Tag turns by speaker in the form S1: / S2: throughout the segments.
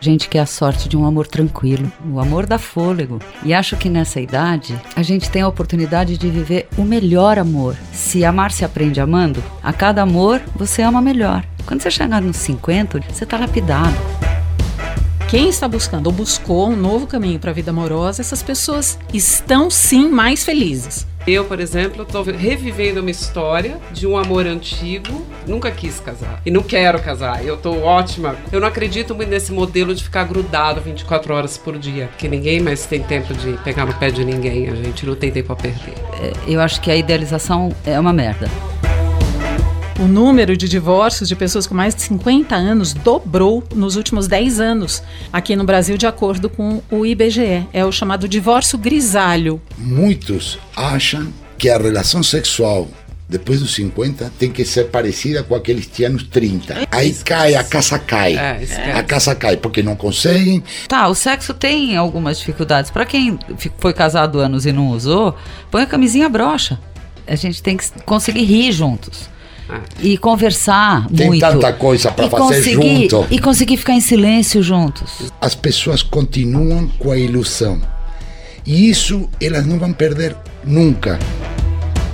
S1: Gente quer a sorte de um amor tranquilo, o amor dá fôlego. E acho que nessa idade a gente tem a oportunidade de viver o melhor amor. Se amar se aprende amando, a cada amor você ama melhor. Quando você chegar nos 50, você está lapidado.
S2: Quem está buscando ou buscou um novo caminho para a vida amorosa, essas pessoas estão sim mais felizes.
S3: Eu, por exemplo, estou revivendo uma história de um amor antigo. Nunca quis casar. E não quero casar. Eu estou ótima. Eu não acredito muito nesse modelo de ficar grudado 24 horas por dia. Porque ninguém mais tem tempo de pegar no pé de ninguém. A gente não tem tempo a perder.
S1: É, eu acho que a idealização é uma merda.
S2: O número de divórcios de pessoas com mais de 50 anos dobrou nos últimos 10 anos aqui no Brasil, de acordo com o IBGE. É o chamado divórcio grisalho.
S4: Muitos acham que a relação sexual depois dos 50 tem que ser parecida com aqueles que tinham nos 30. Aí cai, a casa cai. É, a casa cai, porque não conseguem.
S1: Tá, o sexo tem algumas dificuldades. Para quem foi casado anos e não usou, põe a camisinha brocha. A gente tem que conseguir rir juntos. E conversar
S4: Tem
S1: muito.
S4: tanta coisa para fazer junto.
S1: E conseguir ficar em silêncio juntos.
S4: As pessoas continuam com a ilusão. E isso elas não vão perder nunca.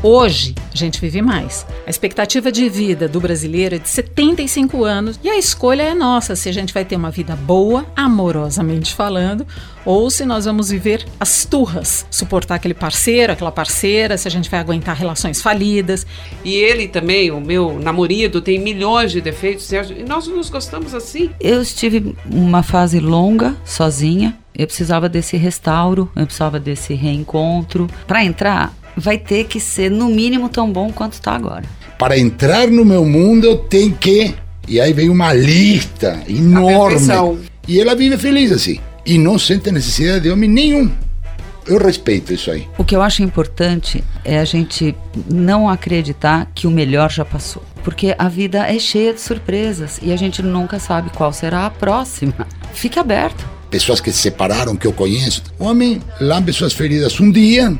S2: Hoje, a gente vive mais. A expectativa de vida do brasileiro é de 75 anos e a escolha é nossa se a gente vai ter uma vida boa, amorosamente falando, ou se nós vamos viver as turras, suportar aquele parceiro, aquela parceira, se a gente vai aguentar relações falidas.
S3: E ele também, o meu namorado, tem milhões de defeitos e nós nos gostamos assim.
S1: Eu estive uma fase longa sozinha, eu precisava desse restauro, eu precisava desse reencontro. Para entrar, vai ter que ser no mínimo tão bom quanto está agora.
S4: Para entrar no meu mundo eu tenho que. E aí vem uma lista enorme. E ela vive feliz assim. E não sente necessidade de homem nenhum. Eu respeito isso aí.
S1: O que eu acho importante é a gente não acreditar que o melhor já passou. Porque a vida é cheia de surpresas e a gente nunca sabe qual será a próxima. Fique aberto.
S4: Pessoas que se separaram, que eu conheço. O homem lambe suas feridas um dia,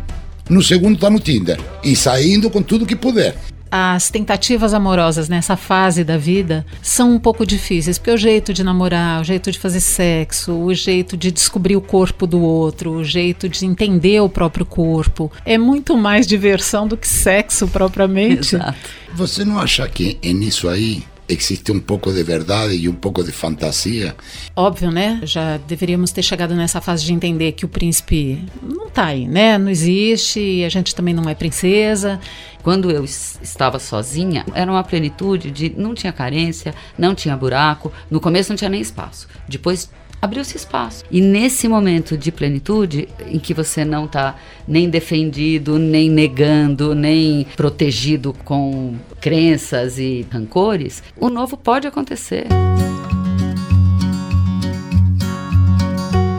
S4: no segundo está no Tinder e saindo com tudo que puder.
S2: As tentativas amorosas nessa fase da vida são um pouco difíceis, porque o jeito de namorar, o jeito de fazer sexo, o jeito de descobrir o corpo do outro, o jeito de entender o próprio corpo, é muito mais diversão do que sexo propriamente.
S1: Exato.
S4: Você não acha que é nisso aí existe um pouco de verdade e um pouco de fantasia.
S2: Óbvio, né? Já deveríamos ter chegado nessa fase de entender que o príncipe não tá aí, né? Não existe, e a gente também não é princesa.
S1: Quando eu estava sozinha, era uma plenitude de não tinha carência, não tinha buraco, no começo não tinha nem espaço. Depois abriu-se espaço. E nesse momento de plenitude, em que você não está nem defendido, nem negando, nem protegido com crenças e rancores, o novo pode acontecer.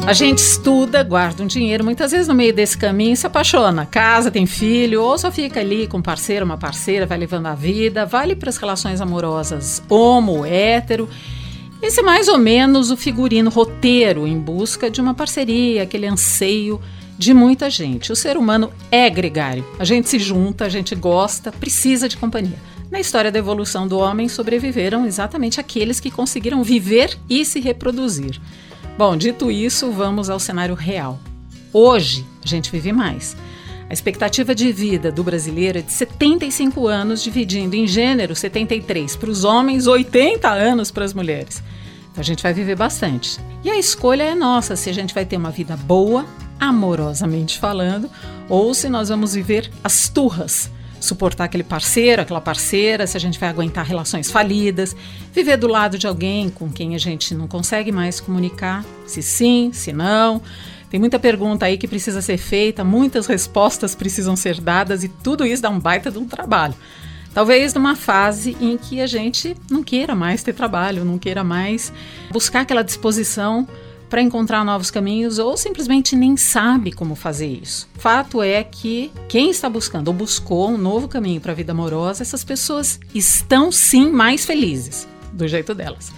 S2: A gente estuda, guarda um dinheiro, muitas vezes no meio desse caminho se apaixona, casa, tem filho, ou só fica ali com um parceiro, uma parceira, vai levando a vida, vale para as relações amorosas homo, hétero. Esse é mais ou menos o figurino roteiro em busca de uma parceria, aquele anseio de muita gente. O ser humano é gregário. A gente se junta, a gente gosta, precisa de companhia. Na história da evolução do homem, sobreviveram exatamente aqueles que conseguiram viver e se reproduzir. Bom, dito isso, vamos ao cenário real. Hoje, a gente vive mais. Expectativa de vida do brasileiro é de 75 anos, dividindo em gênero 73 para os homens, 80 anos para as mulheres. Então a gente vai viver bastante. E a escolha é nossa se a gente vai ter uma vida boa, amorosamente falando, ou se nós vamos viver as turras. Suportar aquele parceiro, aquela parceira, se a gente vai aguentar relações falidas, viver do lado de alguém com quem a gente não consegue mais comunicar, se sim, se não tem muita pergunta aí que precisa ser feita, muitas respostas precisam ser dadas e tudo isso dá um baita de um trabalho. Talvez numa fase em que a gente não queira mais ter trabalho, não queira mais buscar aquela disposição para encontrar novos caminhos ou simplesmente nem sabe como fazer isso. Fato é que quem está buscando ou buscou um novo caminho para a vida amorosa, essas pessoas estão sim mais felizes, do jeito delas.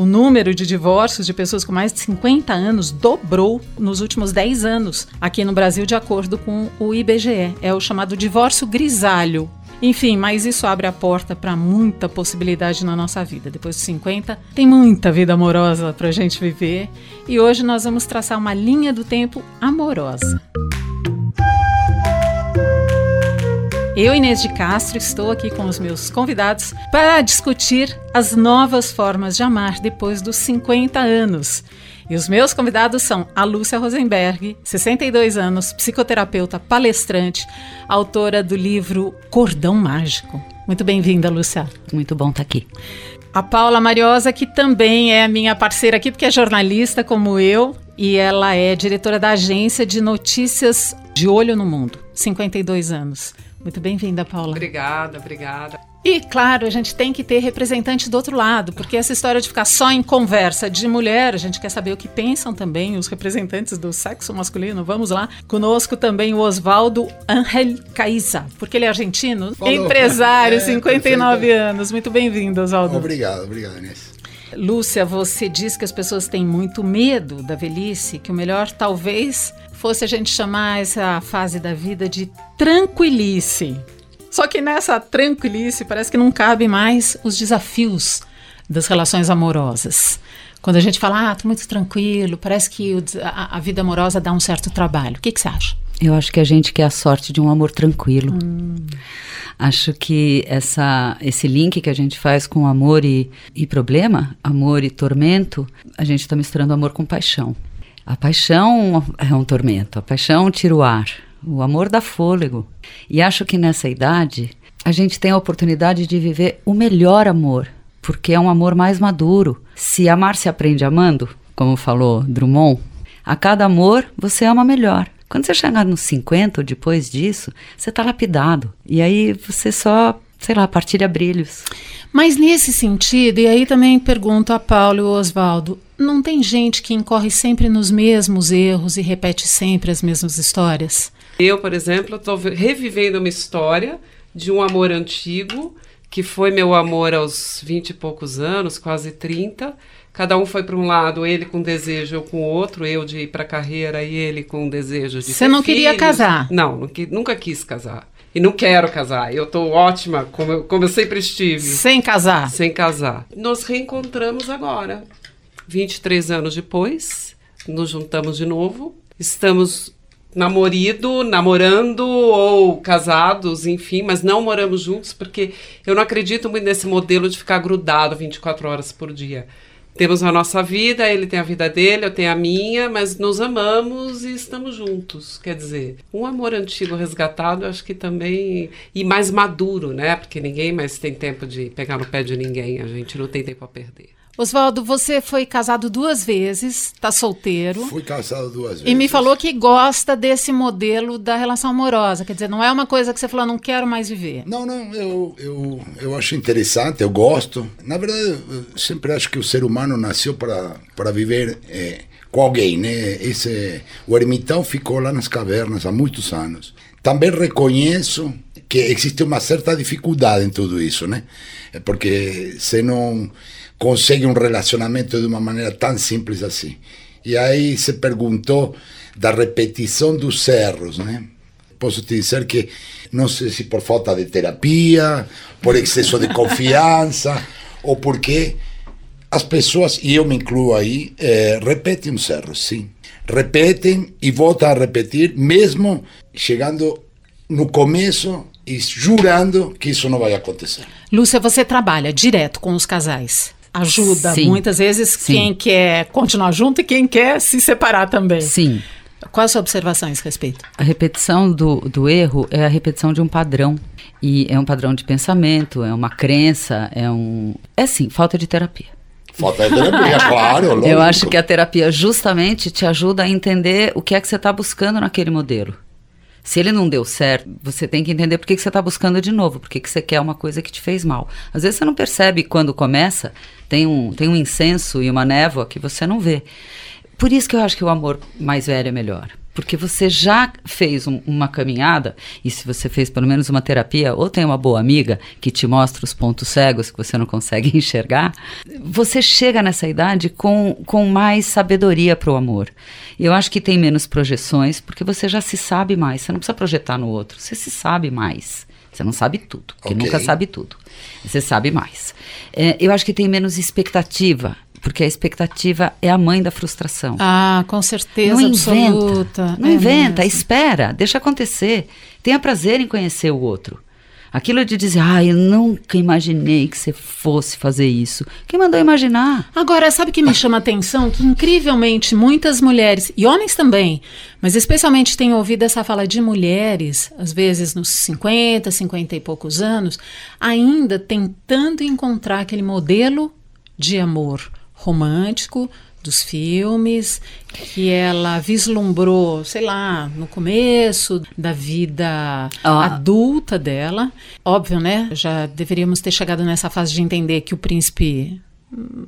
S2: O número de divórcios de pessoas com mais de 50 anos dobrou nos últimos 10 anos aqui no Brasil, de acordo com o IBGE. É o chamado divórcio grisalho. Enfim, mas isso abre a porta para muita possibilidade na nossa vida. Depois dos 50, tem muita vida amorosa para a gente viver. E hoje nós vamos traçar uma linha do tempo amorosa. Eu, Inês de Castro, estou aqui com os meus convidados para discutir as novas formas de amar depois dos 50 anos. E os meus convidados são a Lúcia Rosenberg, 62 anos, psicoterapeuta, palestrante, autora do livro Cordão Mágico. Muito bem-vinda, Lúcia.
S1: Muito bom estar aqui.
S2: A Paula Mariosa, que também é minha parceira aqui, porque é jornalista como eu, e ela é diretora da agência de notícias de Olho no Mundo, 52 anos. Muito bem-vinda, Paula.
S3: Obrigada, obrigada.
S2: E, claro, a gente tem que ter representante do outro lado, porque essa história de ficar só em conversa de mulher, a gente quer saber o que pensam também os representantes do sexo masculino. Vamos lá. Conosco também o Oswaldo Angel Caiza, porque ele é argentino, Falou. empresário, é, 59 perfeito. anos. Muito bem-vindo, Oswaldo.
S4: Obrigado, obrigado, Inês.
S2: Lúcia, você diz que as pessoas têm muito medo da velhice, que o melhor talvez fosse a gente chamar essa fase da vida de tranquilice. Só que nessa tranquilice parece que não cabe mais os desafios das relações amorosas. Quando a gente fala, ah, tô muito tranquilo, parece que o, a, a, vida amorosa dá um certo trabalho. O que, que você acha?
S1: Eu acho que a gente quer a sorte de um amor tranquilo. Hum. Acho que essa, esse link que a gente faz com amor e, e problema, amor e tormento, a gente está misturando amor com paixão. A paixão é um tormento, a paixão tira o ar, o amor dá fôlego. E acho que nessa idade a gente tem a oportunidade de viver o melhor amor, porque é um amor mais maduro. Se amar se aprende amando, como falou Drummond, a cada amor você ama melhor. Quando você chegar nos 50 ou depois disso, você está lapidado. E aí você só, sei lá, partilha brilhos.
S2: Mas nesse sentido, e aí também pergunto a Paulo e o Oswaldo, não tem gente que incorre sempre nos mesmos erros e repete sempre as mesmas histórias?
S3: Eu, por exemplo, estou revivendo uma história de um amor antigo, que foi meu amor aos 20 e poucos anos, quase 30. Cada um foi para um lado, ele com desejo, eu com outro, eu de ir para a carreira e ele com desejo de
S2: Você não
S3: filhos.
S2: queria casar?
S3: Não, nunca quis casar. E não quero casar. Eu estou ótima, como eu, como eu sempre estive.
S2: Sem casar?
S3: Sem casar. Nos reencontramos agora. 23 anos depois, nos juntamos de novo. Estamos namorido, namorando ou casados, enfim, mas não moramos juntos porque eu não acredito muito nesse modelo de ficar grudado 24 horas por dia. Temos a nossa vida, ele tem a vida dele, eu tenho a minha, mas nos amamos e estamos juntos. Quer dizer, um amor antigo resgatado, acho que também. E mais maduro, né? Porque ninguém mais tem tempo de pegar no pé de ninguém, a gente não tem tempo a perder.
S2: Oswaldo, você foi casado duas vezes, está solteiro.
S4: Fui casado duas vezes.
S2: E me falou que gosta desse modelo da relação amorosa. Quer dizer, não é uma coisa que você falou, não quero mais viver.
S4: Não, não, eu, eu, eu acho interessante, eu gosto. Na verdade, eu sempre acho que o ser humano nasceu para, viver é, com alguém, né? Esse, o ermitão ficou lá nas cavernas há muitos anos. Também reconheço que existe uma certa dificuldade em tudo isso, né? Porque se não consegue um relacionamento de uma maneira tão simples assim. E aí se perguntou da repetição dos erros, né? Posso te dizer que não sei se por falta de terapia, por excesso de confiança, ou porque as pessoas, e eu me incluo aí, é, repetem os erros, sim. Repetem e voltam a repetir, mesmo chegando no começo e jurando que isso não vai acontecer.
S2: Lúcia, você trabalha direto com os casais ajuda Sim. muitas vezes Sim. quem quer continuar junto e quem quer se separar também.
S1: Sim.
S2: Qual a sua observação a esse respeito?
S1: A repetição do, do erro é a repetição de um padrão. E é um padrão de pensamento, é uma crença, é um. É sim, falta de terapia.
S4: Falta de terapia, claro. Lógico.
S1: Eu acho que a terapia justamente te ajuda a entender o que é que você está buscando naquele modelo. Se ele não deu certo, você tem que entender por que, que você está buscando de novo, por que, que você quer uma coisa que te fez mal. Às vezes você não percebe quando começa, tem um, tem um incenso e uma névoa que você não vê. Por isso que eu acho que o amor mais velho é melhor. Porque você já fez um, uma caminhada, e se você fez pelo menos uma terapia, ou tem uma boa amiga que te mostra os pontos cegos que você não consegue enxergar, você chega nessa idade com, com mais sabedoria para o amor. Eu acho que tem menos projeções, porque você já se sabe mais. Você não precisa projetar no outro, você se sabe mais. Você não sabe tudo, porque okay. nunca sabe tudo. Você sabe mais. É, eu acho que tem menos expectativa porque a expectativa é a mãe da frustração.
S2: Ah, com certeza não absoluta.
S1: Inventa, não é inventa, mesmo. espera, deixa acontecer. Tenha prazer em conhecer o outro. Aquilo de dizer, ah, eu nunca imaginei que você fosse fazer isso. Quem mandou imaginar?
S2: Agora, sabe o que me chama a atenção? Que incrivelmente muitas mulheres, e homens também, mas especialmente tenho ouvido essa fala de mulheres, às vezes nos 50, 50 e poucos anos, ainda tentando encontrar aquele modelo de amor romântico dos filmes que ela vislumbrou, sei lá, no começo da vida ah. adulta dela. Óbvio, né? Já deveríamos ter chegado nessa fase de entender que o príncipe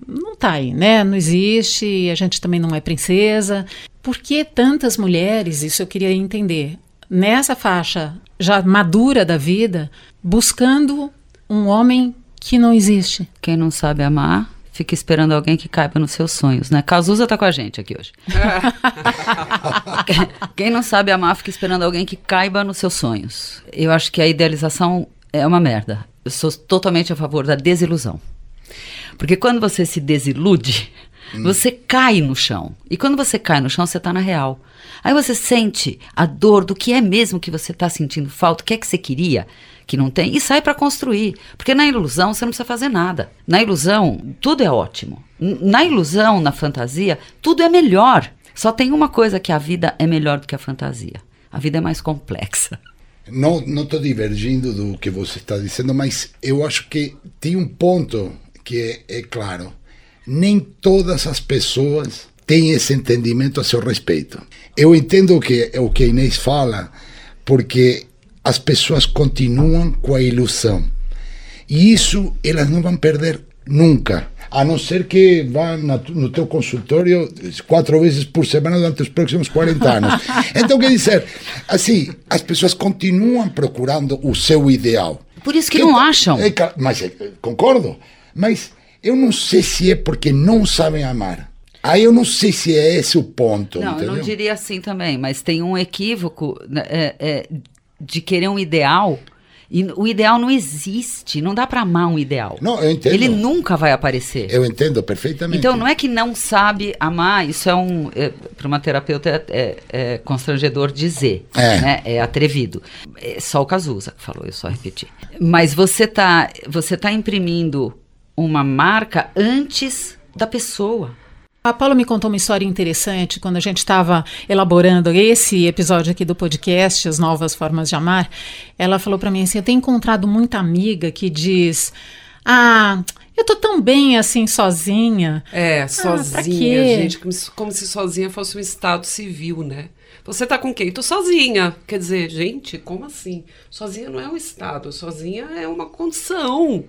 S2: não tá aí, né? Não existe, a gente também não é princesa. Por que tantas mulheres, isso eu queria entender, nessa faixa já madura da vida, buscando um homem que não existe?
S1: Quem não sabe amar fica esperando alguém que caiba nos seus sonhos, né? Cazuza tá com a gente aqui hoje. Quem não sabe amar fica esperando alguém que caiba nos seus sonhos. Eu acho que a idealização é uma merda. Eu sou totalmente a favor da desilusão. Porque quando você se desilude, hum. você cai no chão. E quando você cai no chão, você está na real. Aí você sente a dor do que é mesmo que você está sentindo falta, o que é que você queria que não tem, e sai para construir. Porque na ilusão você não precisa fazer nada. Na ilusão, tudo é ótimo. Na ilusão, na fantasia, tudo é melhor. Só tem uma coisa que a vida é melhor do que a fantasia. A vida é mais complexa.
S4: Não estou divergindo do que você está dizendo, mas eu acho que tem um ponto que é, é claro. Nem todas as pessoas têm esse entendimento a seu respeito. Eu entendo que o que a Inês fala, porque as pessoas continuam com a ilusão. E isso elas não vão perder nunca. A não ser que vá no teu consultório quatro vezes por semana durante os próximos 40 anos. Então, quer dizer, assim, as pessoas continuam procurando o seu ideal.
S1: Por isso que, que não acham.
S4: É, mas é, concordo. Mas eu não sei se é porque não sabem amar. Aí eu não sei se é esse o ponto.
S1: Não, entendeu? eu não diria assim também, mas tem um equívoco né, é, é, de querer um ideal. E o ideal não existe, não dá para amar um ideal.
S4: Não, eu entendo.
S1: Ele nunca vai aparecer.
S4: Eu entendo perfeitamente.
S1: Então não é que não sabe amar, isso é um. É, para uma terapeuta é, é, é, constrangedor dizer. É. Né? É atrevido. É só o Cazuza que falou, eu só repeti. Mas você tá, você tá imprimindo uma marca antes da pessoa.
S2: A Paula me contou uma história interessante quando a gente estava elaborando esse episódio aqui do podcast, As Novas Formas de Amar. Ela falou para mim assim: Eu tenho encontrado muita amiga que diz. Ah, eu tô tão bem assim sozinha.
S3: É, ah, sozinha, ah, gente, como se, como se sozinha fosse um estado civil, né? Você tá com quem? Tô sozinha. Quer dizer, gente, como assim? Sozinha não é um estado, sozinha é uma condição.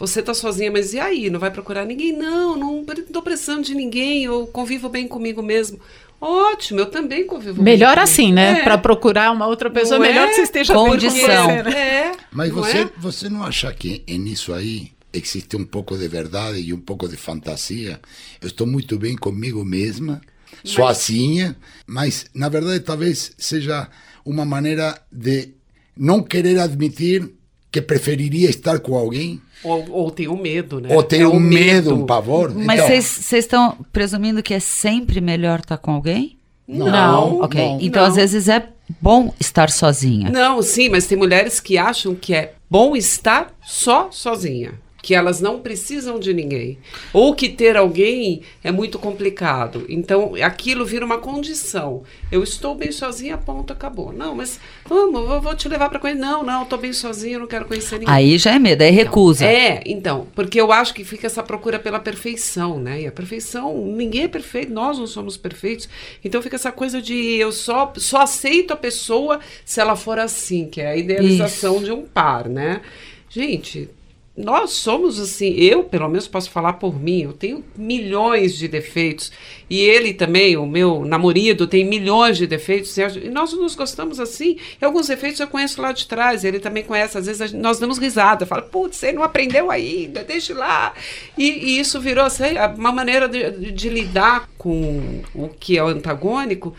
S3: Você tá sozinha, mas e aí? Não vai procurar ninguém? Não, não tô precisando de ninguém, eu convivo bem comigo mesmo. Ótimo, eu também convivo
S2: Melhor assim, né? É. Para procurar uma outra pessoa, não melhor é? que você esteja
S1: Condição. com você,
S4: né? É. Mas você, é? você não acha que nisso aí existe um pouco de verdade e um pouco de fantasia? Eu estou muito bem comigo mesma, mas... sozinha, mas na verdade talvez seja uma maneira de não querer admitir que preferiria estar com alguém
S3: ou, ou tem um medo, né?
S4: Ou tem é um medo, um pavor.
S1: Mas vocês então... estão presumindo que é sempre melhor estar com alguém?
S3: Não. não.
S1: Ok.
S3: Não,
S1: então,
S3: não.
S1: às vezes, é bom estar sozinha.
S3: Não, sim, mas tem mulheres que acham que é bom estar só sozinha que elas não precisam de ninguém, ou que ter alguém é muito complicado. Então, aquilo vira uma condição. Eu estou bem sozinha, ponto, acabou. Não, mas vamos, eu vou te levar para conhecer. Não, não, estou bem sozinha, não quero conhecer ninguém.
S1: Aí já é medo, aí recusa.
S3: Então, é, então, porque eu acho que fica essa procura pela perfeição, né? E a perfeição, ninguém é perfeito, nós não somos perfeitos. Então fica essa coisa de eu só, só aceito a pessoa se ela for assim, que é a idealização Isso. de um par, né? Gente, nós somos assim, eu pelo menos posso falar por mim, eu tenho milhões de defeitos e ele também, o meu namorado, tem milhões de defeitos e nós nos gostamos assim. E alguns defeitos eu conheço lá de trás, ele também conhece, às vezes nós damos risada, fala, putz, você não aprendeu ainda, deixa lá. E, e isso virou assim, uma maneira de, de lidar com o que é o antagônico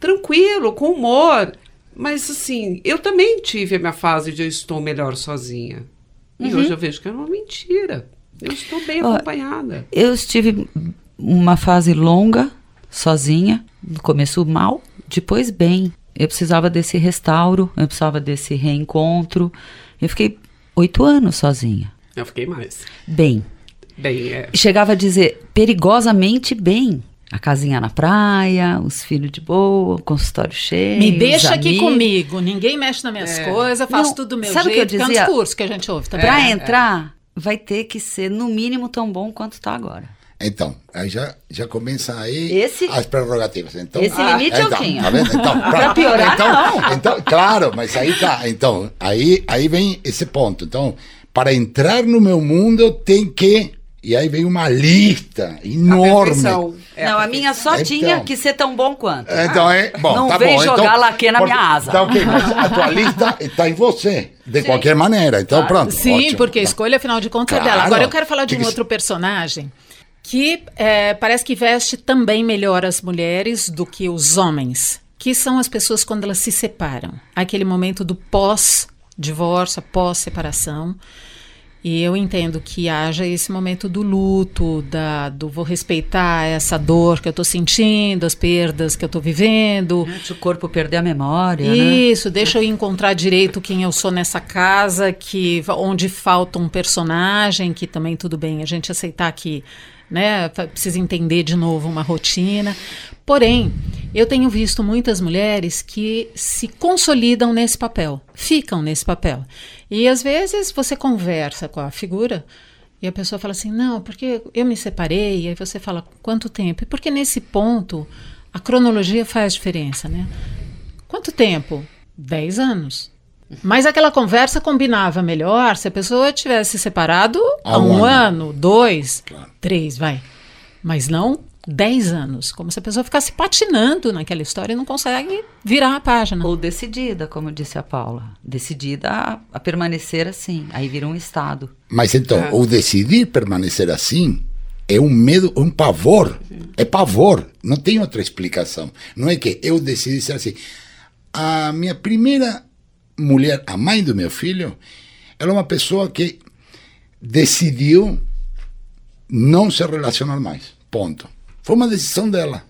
S3: tranquilo, com humor Mas assim, eu também tive a minha fase de eu estou melhor sozinha. E
S1: Uhum.
S3: hoje eu vejo que é uma mentira. Eu estou bem
S1: Ó,
S3: acompanhada.
S1: Eu estive uma fase longa, sozinha, no começo mal, depois bem. Eu precisava desse restauro, eu precisava desse reencontro. Eu fiquei oito anos sozinha,
S3: Eu fiquei mais.
S1: bem.
S3: Bem, é.
S1: Chegava a dizer perigosamente bem. A casinha na praia, os filhos de boa, o consultório cheio.
S2: Me
S1: os
S2: deixa aqui comigo, ninguém mexe nas minhas coisas, faço
S1: Não,
S2: tudo do meu
S1: sabe o que eu
S2: jeito, que é um
S1: dizia?
S2: discurso que a gente ouve também.
S1: Pra
S3: É,
S1: entrar, vai ter que ser no mínimo tão bom quanto tá agora.
S4: Então, aí já, já começa aí
S1: Esse-
S4: as prerrogativas. Então,
S1: esse limite eu
S4: então,
S1: tinha.
S4: Tá vendo? Então,
S1: Pra piorar,
S4: então,
S1: não.
S4: Então, claro, mas aí tá. Então, aí, aí vem esse ponto. Então, para entrar no meu mundo, eu tenho que. E aí vem uma lista enorme.
S3: perfeição. É
S1: não, a minha só
S4: Então.
S1: tinha que ser tão bom quanto.
S4: Então é. Bom,
S1: Não
S4: tá
S1: vem
S4: bom.
S1: jogar
S4: então,
S1: laque na minha asa.
S4: Tá ok, mas a tua lista está em você, de qualquer maneira. Então, pronto.
S2: Sim,
S4: ótimo.
S2: porque a escolha, afinal de contas, é
S4: Claro.
S2: dela. Agora, eu quero falar de um
S4: que-
S2: outro personagem que é, parece que veste também melhor as mulheres do que os homens, que são as pessoas quando elas se separam. Aquele momento do pós-divórcio, pós-separação. E eu entendo que haja esse momento do luto, da, do vou respeitar essa dor que eu estou sentindo, as perdas que eu estou vivendo.
S1: Se o corpo perder a memória, né?
S2: Isso, deixa eu encontrar direito quem eu sou nessa casa, que onde falta um personagem, que também tudo bem, a gente aceitar que, né, precisa entender de novo uma rotina. Porém, eu tenho visto muitas mulheres que se consolidam nesse papel, ficam nesse papel. E às vezes você conversa com a figura e a pessoa fala assim: "Não, porque eu me separei". E aí você fala: "Quanto tempo?". E porque nesse ponto a cronologia faz diferença, né? Quanto tempo? 10 anos. Mas aquela conversa combinava melhor se a pessoa tivesse separado há
S4: Há
S2: um,
S4: um
S2: ano, dois, três, vai. Mas não 10 anos. Como se a pessoa ficasse patinando naquela história e não consegue virar a página.
S1: Ou decidida, como disse a Paula. Decidida a, a permanecer assim. Aí vira um estado.
S4: Mas então, o decidir permanecer assim é um medo, um pavor. É pavor. Não tem outra explicação. Não é que eu decidi ser assim. A minha primeira mulher, a mãe do meu filho, ela é uma pessoa que decidiu não se relacionar mais. Ponto. Foi uma decisão dela.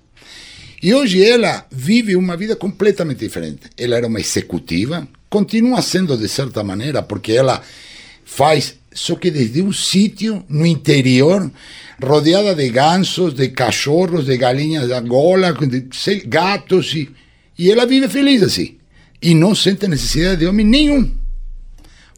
S4: E hoje ela vive uma vida completamente diferente. Ela era uma executiva, continua sendo de certa maneira, porque ela faz, só que desde um sítio no interior, rodeada de gansos, de cachorros, de galinhas da Angola, de gatos, e, e ela vive feliz assim. E não sente necessidade de homem nenhum.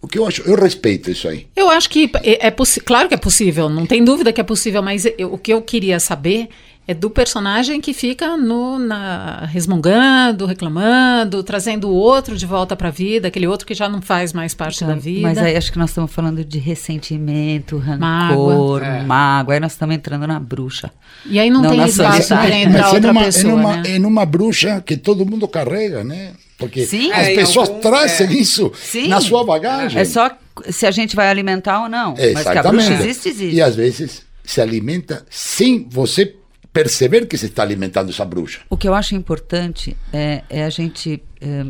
S4: O que eu acho, eu respeito isso aí.
S2: Eu acho que é, é possi- claro que é possível, não tem dúvida que é possível, mas eu- o que eu queria saber é do personagem que fica no, na, resmungando, reclamando, trazendo o outro de volta para a vida, aquele outro que já não faz mais parte da vida.
S1: Mas aí acho que nós estamos falando de ressentimento, rancor,
S2: Mágoa.
S3: É.
S1: mágoa. Aí nós estamos entrando na bruxa.
S2: E aí não,
S1: Não,
S2: tem espaço para entrar
S4: é
S2: outra
S4: numa,
S2: pessoa,
S4: é, numa,
S2: né?
S4: é numa bruxa que todo mundo carrega, né? Porque
S1: Sim.
S4: as
S3: É,
S4: pessoas
S3: algum-
S4: trazem
S3: é.
S4: isso
S1: Sim.
S4: na sua bagagem.
S1: É só se a gente vai alimentar ou não. Mas que a
S4: Exatamente.
S1: bruxa existe, existe.
S4: E às vezes se alimenta sem você perceber que se está alimentando essa bruxa.
S1: O que eu acho importante é, é a gente é,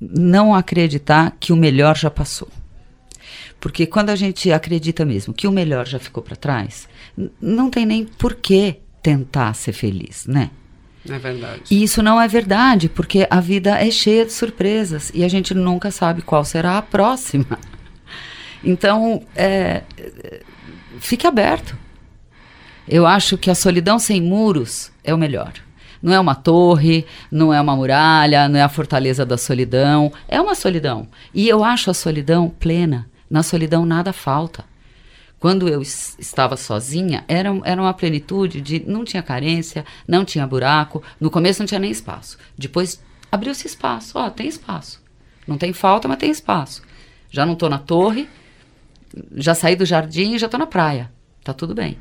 S1: não acreditar que o melhor já passou. Porque quando a gente acredita mesmo que o melhor já ficou para trás, não tem nem por que tentar ser feliz, né?
S3: É verdade.
S1: E isso não é verdade, porque a vida é cheia de surpresas e a gente nunca sabe qual será a próxima. Então, é, fique aberto. Eu acho que a solidão sem muros é o melhor. Não é uma torre, não é uma muralha, não é a fortaleza da solidão. É uma solidão. E eu acho a solidão plena. Na solidão nada falta. Quando eu es- estava sozinha, era, era uma plenitude de. Não tinha carência, não tinha buraco. No começo não tinha nem espaço. Depois abriu-se espaço. Ó, tem espaço. Não tem falta, mas tem espaço. Já não estou na torre, já saí do jardim e já estou na praia. Tá tudo bem.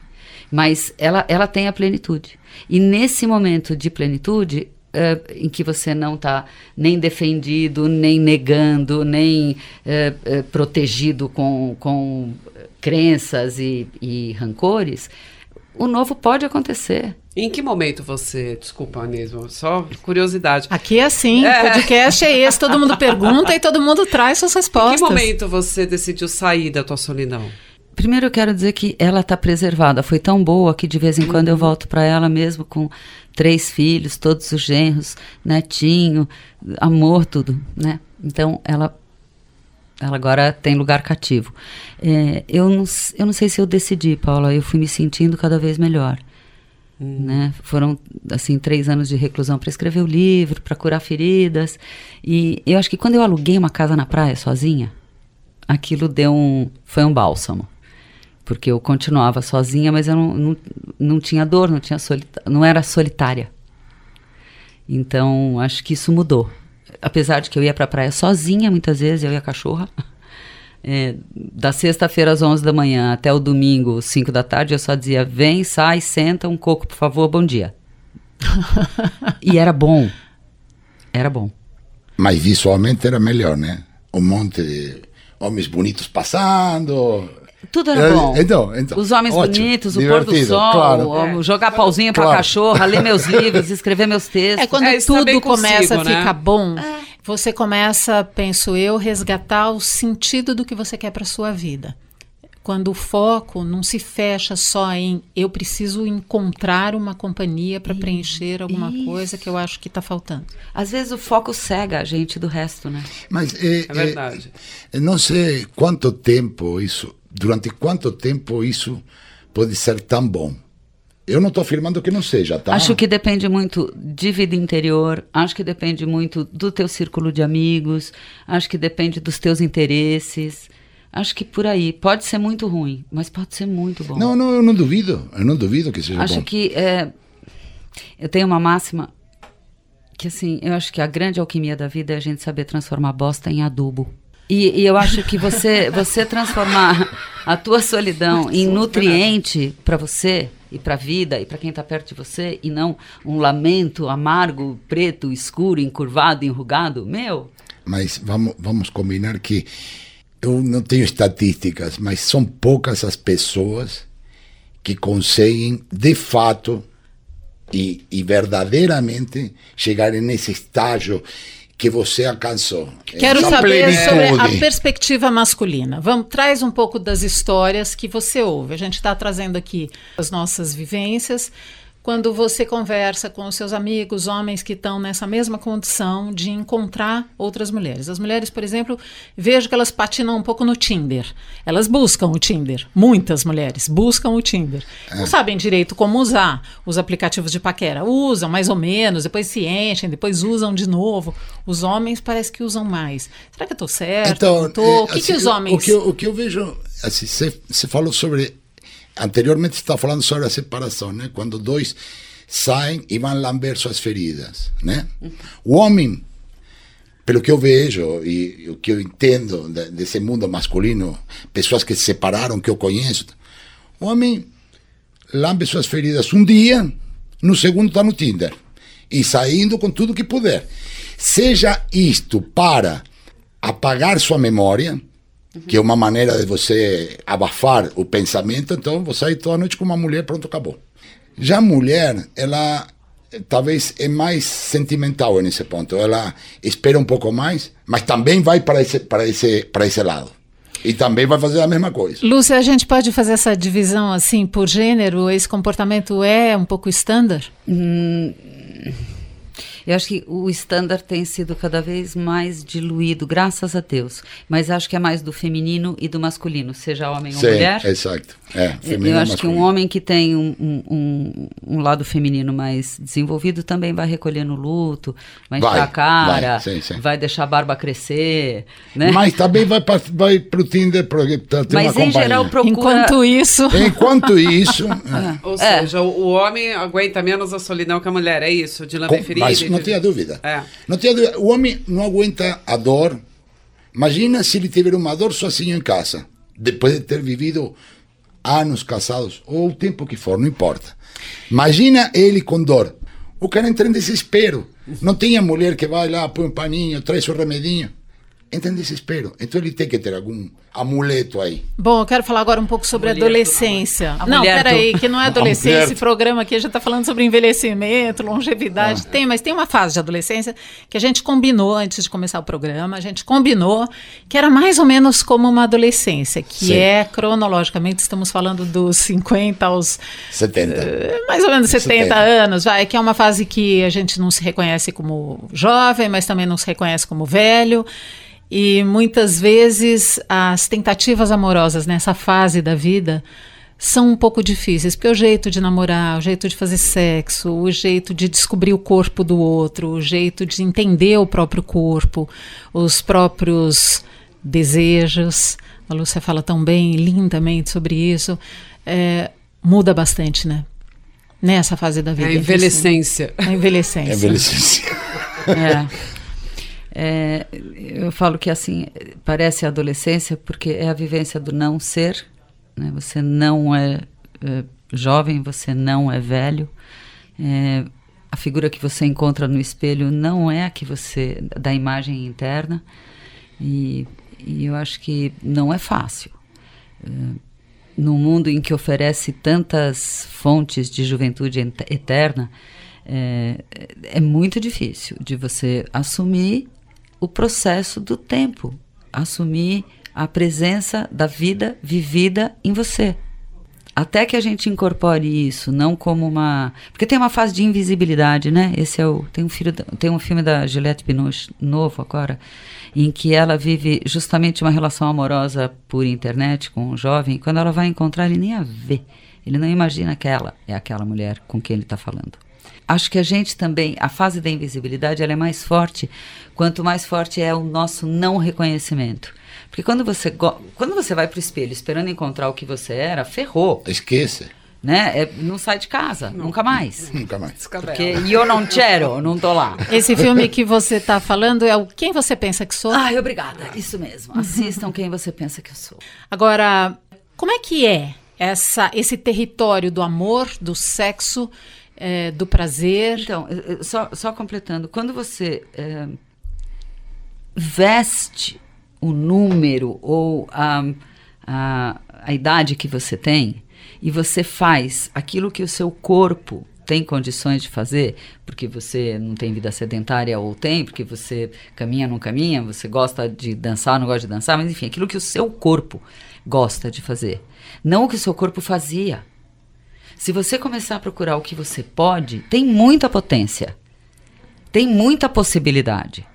S1: Mas ela, ela tem a plenitude. E nesse momento de plenitude, eh, em que você não está nem defendido, nem negando, nem eh, eh, protegido com, com crenças e, e rancores, o novo pode acontecer.
S3: Em que momento você, desculpa, Anísio, só curiosidade.
S2: Aqui é assim, é. podcast é esse, todo mundo pergunta e todo mundo traz suas respostas.
S3: Em que momento você decidiu sair da tua solidão?
S1: Primeiro eu quero dizer que ela está preservada, foi tão boa que de vez em quando eu uhum. volto para ela mesmo com três filhos, todos os genros, netinho, amor, tudo, né? Então ela ela agora tem lugar cativo. É, eu, não, eu não sei se eu decidi, Paula, eu fui me sentindo cada vez melhor. Hum. Né? Foram assim três anos de reclusão para escrever o livro, para curar feridas. E eu acho que quando eu aluguei uma casa na praia sozinha, aquilo deu um, foi um bálsamo. Porque eu continuava sozinha, mas eu não, não, não tinha dor, não, tinha não era solitária. Então, acho que isso mudou. Apesar de que eu ia para a praia sozinha, muitas vezes, eu e a cachorra. É, da sexta-feira às 11 da manhã até o domingo, 5 da tarde, eu só dizia: vem, sai, senta, um coco, por favor, bom dia. e era bom. Era bom.
S4: Mas visualmente era melhor, né? Um monte de homens bonitos passando.
S1: Tudo era bom. Então, então, Os homens ótimo, bonitos, o pôr do sol, claro. jogar pauzinho claro. pra cachorra, ler meus livros, escrever meus textos.
S2: É quando é, tudo começa a né? ficar bom. É você começa, penso eu, resgatar o sentido do que você quer para sua vida. Quando o foco não se fecha só em eu preciso encontrar uma companhia para preencher alguma isso. coisa que eu acho que está faltando.
S1: Às vezes o foco cega a gente do resto, né?
S4: Mas é, é verdade. É, não sei quanto tempo isso, durante quanto tempo isso pode ser tão bom. Eu não estou afirmando que não seja, tá?
S1: Acho que depende muito de vida interior, acho que depende muito do teu círculo de amigos, acho que depende dos teus interesses. Acho que por aí. Pode ser muito ruim, mas pode ser muito bom.
S4: Não, não, eu não duvido. Eu não duvido que seja
S1: acho
S4: bom.
S1: Acho que é, eu tenho uma máxima que assim, eu acho que a grande alquimia da vida é a gente saber transformar bosta em adubo. E, e eu acho que você, você transformar a tua solidão em nutriente para você e para a vida e para quem está perto de você e não um lamento amargo, preto, escuro, encurvado, enrugado, meu.
S4: Mas vamos, vamos combinar que eu não tenho estatísticas, mas são poucas as pessoas que conseguem de fato e, e verdadeiramente chegar nesse estágio que você alcançou.
S2: Quero Essa saber plenitude. sobre a perspectiva masculina. Vamos, traz um pouco das histórias que você ouve. A gente está trazendo aqui as nossas vivências, quando você conversa com os seus amigos, homens que estão nessa mesma condição de encontrar outras mulheres. As mulheres, por exemplo, vejo que elas patinam um pouco no Tinder. Elas buscam o Tinder. Muitas mulheres buscam o Tinder. É. Não sabem direito como usar os aplicativos de paquera. Usam mais ou menos, depois se enchem, depois usam de novo. Os homens parece que usam mais. Será que eu estou certo? Então, tô... É, o que, assim, que os homens.
S4: O que, eu, o que eu vejo, assim, você falou sobre anteriormente estava falando sobre a separação, né? Quando dois saem e vão lamber suas feridas, né? O homem, pelo que eu vejo e o que eu entendo desse mundo masculino, pessoas que se separaram, que eu conheço, o homem lambe suas feridas um dia, no segundo está no Tinder e saindo com tudo que puder. Seja isto para apagar sua memória, que é uma maneira de você abafar o pensamento, então você sai toda noite com uma mulher, pronto, acabou. Já a mulher, ela talvez é mais sentimental nesse ponto, ela espera um pouco mais, mas também vai para esse, para esse, para esse lado. E também vai fazer a mesma coisa.
S2: Lúcia, a gente pode fazer essa divisão assim por gênero? Esse comportamento é um pouco estándar? Hum,
S1: eu acho que o estándar tem sido cada vez mais diluído, graças a Deus. Mas acho que é mais do feminino e do masculino, seja homem
S4: Sim,
S1: ou mulher.
S4: Exato. É,
S1: eu acho que um homem que tem um, um, um, lado feminino mais desenvolvido também vai recolher no luto, vai encher a cara, vai, sim, sim. vai deixar a barba crescer. Né?
S4: Mas também vai para vai o Tinder porque tá, ter Mas
S1: uma em geral procura...
S2: Enquanto isso...
S4: Enquanto isso...
S3: é. Ou seja, o, o, homem aguenta menos a solidão que a mulher, é isso? De lamber ferida.
S4: Não tinha dúvida. É. Não tinha dúvida. O homem não aguenta a dor. Imagina se ele tiver uma dor sozinho em casa, depois de ter vivido anos casados, ou o tempo que for, não importa. Imagina ele com dor. O cara entra em desespero. Não tem a mulher que vai lá, põe um paninho, traz o remedinho. Entra em desespero. Então ele tem que ter algum amuleto aí.
S2: Bom, eu quero falar agora um pouco sobre a adolescência. Não, peraí, que não é adolescência. Esse programa aqui já está falando sobre envelhecimento, longevidade. Ah. Tem, mas tem uma fase de adolescência que a gente combinou antes de começar o programa. A gente combinou que era mais ou menos como uma adolescência, que Sim. é cronologicamente, estamos falando dos 50 aos
S4: 70.
S2: Uh, mais ou menos 70, 70 anos, vai, que é uma fase que a gente não se reconhece como jovem, mas também não se reconhece como velho. E muitas vezes as tentativas amorosas nessa fase da vida são um pouco difíceis, porque o jeito de namorar, o jeito de fazer sexo, o jeito de descobrir o corpo do outro, o jeito de entender o próprio corpo, os próprios desejos. A Lúcia fala tão bem, lindamente sobre isso. É, muda bastante, né? Nessa fase da vida.
S3: A envelhecência.
S2: A envelhecência. A
S4: envelhecência.
S1: é. É, eu falo que assim parece a adolescência porque é a vivência do não ser. Né? Você não é, é, jovem, você não é velho. É, a figura que você encontra no espelho não é a que você da imagem interna e, e eu acho que não é fácil. É, num mundo em que oferece tantas fontes de juventude eterna, é, é muito difícil de você assumir o processo do tempo, assumir a presença da vida vivida em você. Até que a gente incorpore isso, não como uma. Porque tem uma fase de invisibilidade, né? Esse é o. Tem um, filho, tem um filme da Juliette Binoche novo agora, em que ela vive justamente uma relação amorosa por internet com um jovem. Quando ela vai encontrar, ele nem a vê. Ele não imagina que ela é aquela mulher com quem ele está falando acho que a gente também, a fase da invisibilidade, ela é mais forte quanto mais forte é o nosso não reconhecimento. Porque quando você, quando você vai para o espelho esperando encontrar o que você era, ferrou.
S4: Esqueça.
S1: Né? É, não sai de casa, não. nunca mais.
S4: Nunca mais.
S1: Porque eu não quero, não tô lá.
S2: Esse filme que você está falando é o Quem Você Pensa Que Sou?
S1: Ai, obrigada. Isso mesmo. Assistam Quem Você Pensa Que Eu Sou.
S2: Agora, como é que é essa, esse território do amor, do sexo é, do prazer.
S1: Então, só, só completando, quando você é, veste o número ou a, a, a idade que você tem e você faz aquilo que o seu corpo tem condições de fazer, porque você não tem vida sedentária ou tem, porque você caminha, não caminha, você gosta de dançar, não gosta de dançar, mas enfim, aquilo que o seu corpo gosta de fazer. Não o que o seu corpo fazia. Se você começar a procurar o que você pode, tem muita potência. Tem muita possibilidade.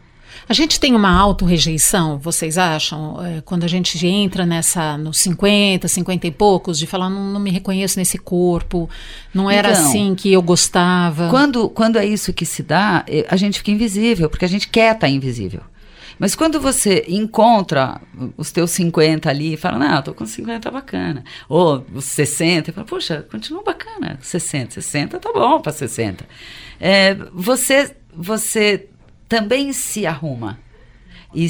S2: A gente tem uma auto-rejeição, vocês acham? É, quando a gente entra nessa, nos 50, 50 e poucos, de falar, não, não me reconheço nesse corpo, não era então, assim que eu gostava.
S1: Quando, quando é isso que se dá, é, a gente fica invisível, porque a gente quer estar invisível. Mas quando você encontra os teus 50 ali e fala, não, tô com 50, bacana. Ou os 60, e fala, puxa, continua bacana, 60. 60 tá bom para 60. É, você, você também se arruma e,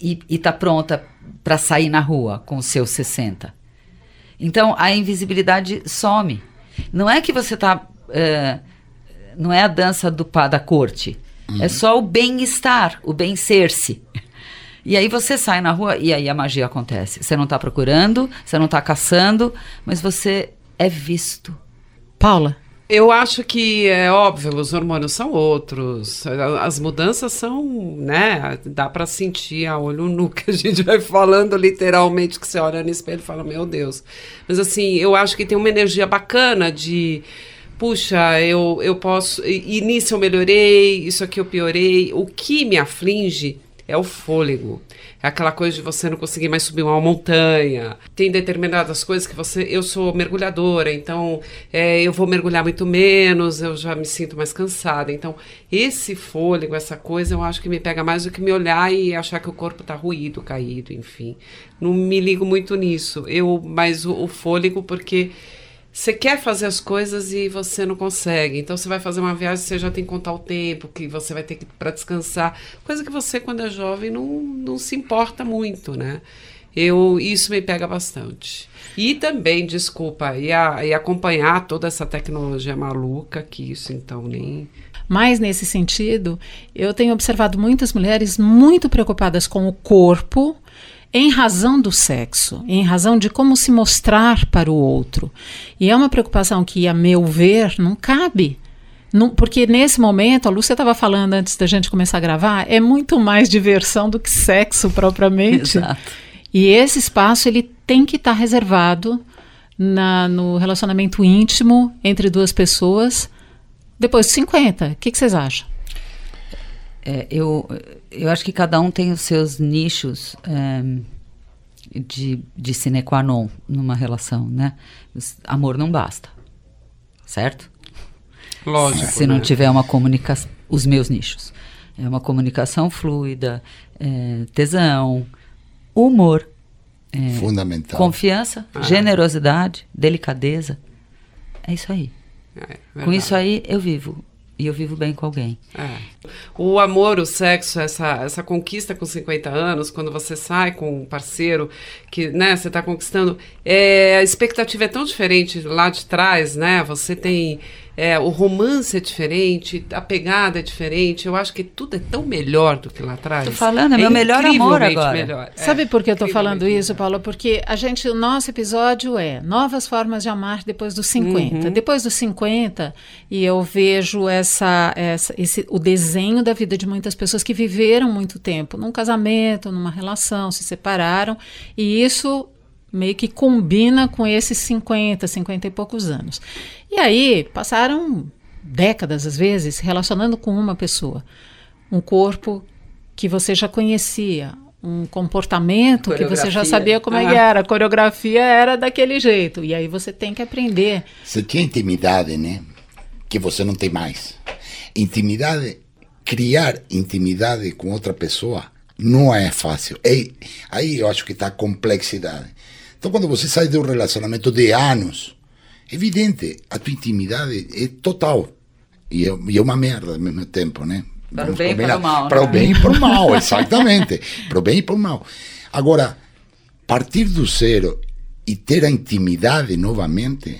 S1: e, e tá pronta para sair na rua com os seus 60. Então a invisibilidade some. Não é que você tá. É, não é a dança do pá da corte. Uhum. É só o bem-estar, o bem-ser-se. E aí você sai na rua e aí a magia acontece. Você não está procurando, você não está caçando, mas você é visto.
S2: Paula?
S3: Eu acho que é óbvio, os hormônios são outros, as mudanças são, né? Dá para sentir a olho nu que a gente vai falando literalmente que você olha no espelho e fala, meu Deus. Mas assim, eu acho que tem uma energia bacana de puxa, eu, eu posso. E nisso eu melhorei, isso aqui eu piorei. O que me aflige é o fôlego. É aquela coisa de você não conseguir mais subir uma montanha. Tem determinadas coisas que você. Eu sou mergulhadora, então é, eu vou mergulhar muito menos, eu já me sinto mais cansada. Então, esse fôlego, essa coisa, eu acho que me pega mais do que me olhar e achar que o corpo está ruído, caído, enfim. Não me ligo muito nisso. Eu, mas o, o fôlego, porque você quer fazer as coisas e você não consegue. Então você vai fazer uma viagem, você já tem que contar o tempo que você vai ter para descansar, coisa que você quando é jovem não, não se importa muito, né? Eu, isso me pega bastante. E também, desculpa, e, a, e acompanhar toda essa tecnologia maluca, que isso então nem.
S2: Mas nesse sentido, eu tenho observado muitas mulheres muito preocupadas com o corpo, em razão do sexo, em razão de como se mostrar para o outro. E é uma preocupação que, a meu ver, não cabe. Porque nesse momento, a Lúcia estava falando antes da gente começar a gravar, é muito mais diversão do que sexo propriamente.
S1: Exato.
S2: E esse espaço ele tem que estar tá reservado na, no relacionamento íntimo entre duas pessoas depois de 50. O que, que vocês acham?
S1: É, eu, eu acho que cada um tem os seus nichos é, de, de sine qua non numa relação, né? Amor não basta, certo?
S3: Lógico.
S1: Se não
S3: né?
S1: tiver uma comunicação, os meus nichos. É uma comunicação fluida, é, tesão, humor. É,
S4: Fundamental.
S1: Confiança, ah. generosidade, delicadeza. É isso aí.
S3: É,
S1: Com isso aí eu vivo e eu vivo bem com alguém.
S3: É. O amor, o sexo, essa, essa conquista com 50 anos, quando você sai com um parceiro que né, você está conquistando, é, a expectativa é tão diferente lá de trás, né? Você tem é, o romance é diferente, a pegada é diferente. Eu acho que tudo é tão melhor do que lá atrás.
S1: Tô falando, é, é meu melhor amor agora.
S3: Melhor.
S2: Sabe é, por que eu tô falando isso, Paulo? Porque a gente, o nosso episódio é novas formas de amar depois dos 50. Uhum. Depois dos 50, e eu vejo essa, essa, esse, o desenho da vida de muitas pessoas que viveram muito tempo num casamento, numa relação, se separaram, e isso meio que combina com esses 50, 50 e poucos anos. E aí passaram décadas, às vezes, relacionando com uma pessoa. Um corpo que você já conhecia, um comportamento que você já sabia como é ah. era, a coreografia era daquele jeito. E aí você tem que aprender.
S4: Você tinha intimidade, né? Que você não tem mais. Intimidade, criar intimidade com outra pessoa não é fácil. É, aí eu acho que está a complexidade. Então, quando você sai de um relacionamento de anos, evidente, a tua intimidade é total. E é, e é uma merda ao mesmo tempo, né?
S1: Para o bem e para o mal.
S4: Para o bem e para o mal, exatamente. para o bem e para o mal. Agora, partir do zero e ter a intimidade novamente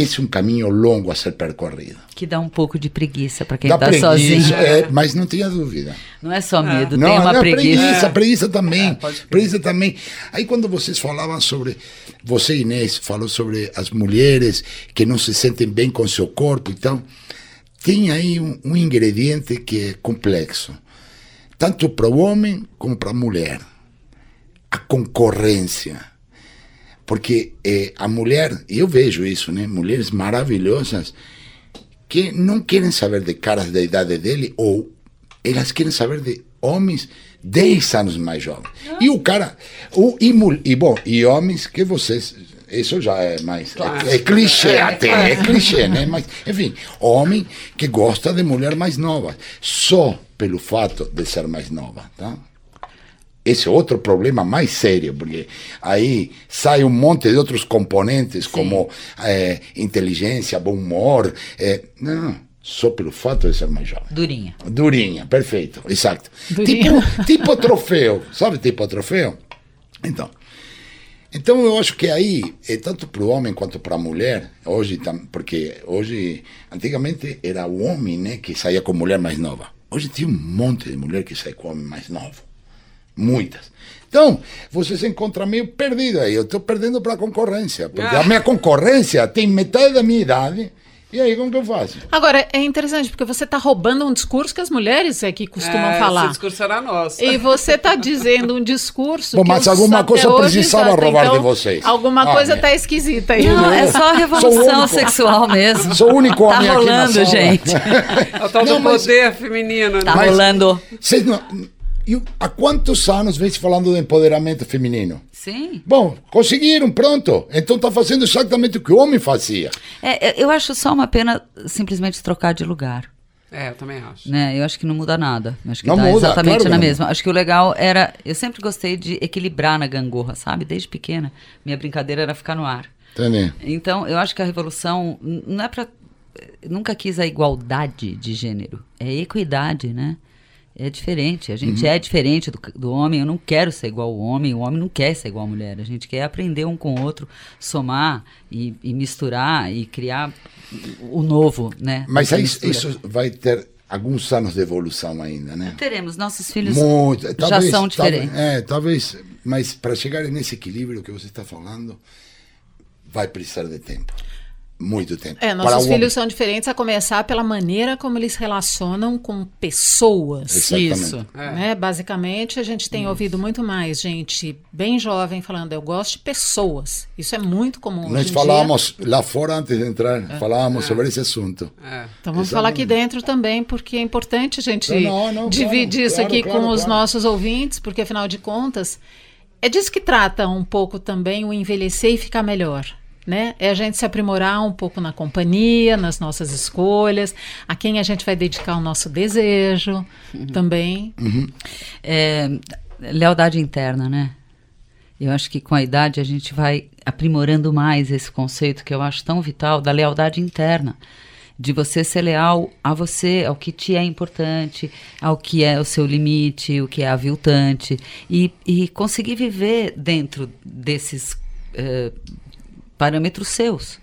S4: esse é um caminho longo a ser percorrido.
S1: Que dá um pouco de preguiça para quem está sozinho.
S4: É, mas não tenha dúvida.
S1: Não é só medo, é. tem não, uma não, preguiça.
S4: Preguiça, é. preguiça também. É, preguiça também. Aí quando vocês falavam sobre, você Inês falou sobre as mulheres que não se sentem bem com seu corpo, então tem aí um, um ingrediente que é complexo, tanto para o homem como para a mulher. A concorrência porque é, a mulher, e eu vejo isso, né? Mulheres maravilhosas que não querem saber de caras da idade dele, ou elas querem saber de homens 10 anos mais jovens. E o cara, o, e, e bom, e homens que vocês isso já é mais. Claro. É, é, clichê até, é clichê, né? Mas, enfim, homem que gosta de mulher mais nova, só pelo fato de ser mais nova, tá? Esse é outro problema mais sério, porque aí sai um monte de outros componentes, Sim. como é, inteligência, bom humor. É, não, só pelo fato de ser mais jovem.
S1: Durinha.
S4: Durinha, perfeito, exato. Durinha. Tipo, tipo troféu, sabe tipo troféu? Então, então eu acho que aí, é tanto para o homem quanto para a mulher, hoje, porque hoje, antigamente era o homem né, que saía com mulher mais nova. Hoje tem um monte de mulher que sai com homem mais novo. Muitas. Então, você se encontra meio perdido aí. Eu estou perdendo para a concorrência. Porque ah. a minha concorrência tem metade da minha idade. E aí, como que eu faço?
S2: Agora, é interessante, porque você está roubando um discurso que as mulheres aqui costumam é, falar. Esse
S3: discurso era nosso.
S2: E você está dizendo um discurso.
S4: Bom, mas alguma coisa eu precisava roubar então, de vocês.
S2: Alguma ah, coisa está esquisita aí.
S1: Não, é só a revolução sexual mesmo.
S4: Sou o único homem
S1: tá rolando, gente.
S3: É o tal do poder feminino.
S1: Tá mas, rolando.
S4: Vocês não e há quantos anos vem se falando de empoderamento feminino?
S1: Sim.
S4: Bom, conseguiram, pronto. Então está fazendo exatamente o que o homem fazia.
S1: É, eu acho só uma pena simplesmente trocar de lugar.
S3: É, eu também acho.
S1: Né? Eu acho que não muda nada. acho que
S4: não
S1: tá
S4: muda,
S1: exatamente
S4: claro
S1: na mesma. Acho que o legal era. Eu sempre gostei de equilibrar na gangorra, sabe? Desde pequena. Minha brincadeira era ficar no ar.
S4: Entendi.
S1: Então, eu acho que a revolução não é para. Nunca quis a igualdade de gênero. É equidade, né? É diferente. A gente uhum. é diferente do, do homem. Eu não quero ser igual ao homem, o homem não quer ser igual à mulher. A gente quer aprender um com o outro, somar e, e misturar e criar o novo, né?
S4: Mas aí, isso vai ter alguns anos de evolução ainda, né?
S1: Teremos. Nossos filhos Muito, já talvez, são diferentes.
S4: Talvez, é, talvez. Mas para chegar nesse equilíbrio que você está falando, vai precisar de tempo muito tempo.
S2: É, nossos filhos são diferentes a começar pela maneira como eles se relacionam com pessoas.
S4: Exatamente. Isso.
S2: É. Né? Basicamente, a gente tem Isso. ouvido muito mais gente bem jovem falando, eu gosto de pessoas. Isso é muito comum.
S4: Nós falávamos dia. lá fora antes de entrar, é. falávamos é. sobre esse assunto.
S2: É. Então vamos Exatamente. falar aqui dentro também, porque é importante a gente não, não, dividir claro, isso aqui claro, com claro, os nossos ouvintes, porque afinal de contas, é disso que trata um pouco também o envelhecer e ficar melhor né? É a gente se aprimorar um pouco na companhia, nas nossas escolhas, a quem a gente vai dedicar o nosso desejo uhum. também.
S1: Uhum. É, lealdade interna, né? Eu acho que com a idade a gente vai aprimorando mais esse conceito que eu acho tão vital da lealdade interna de você ser leal a você, ao que te é importante, ao que é o seu limite, o que é aviltante, e, e conseguir viver dentro desses uh, parâmetros seus,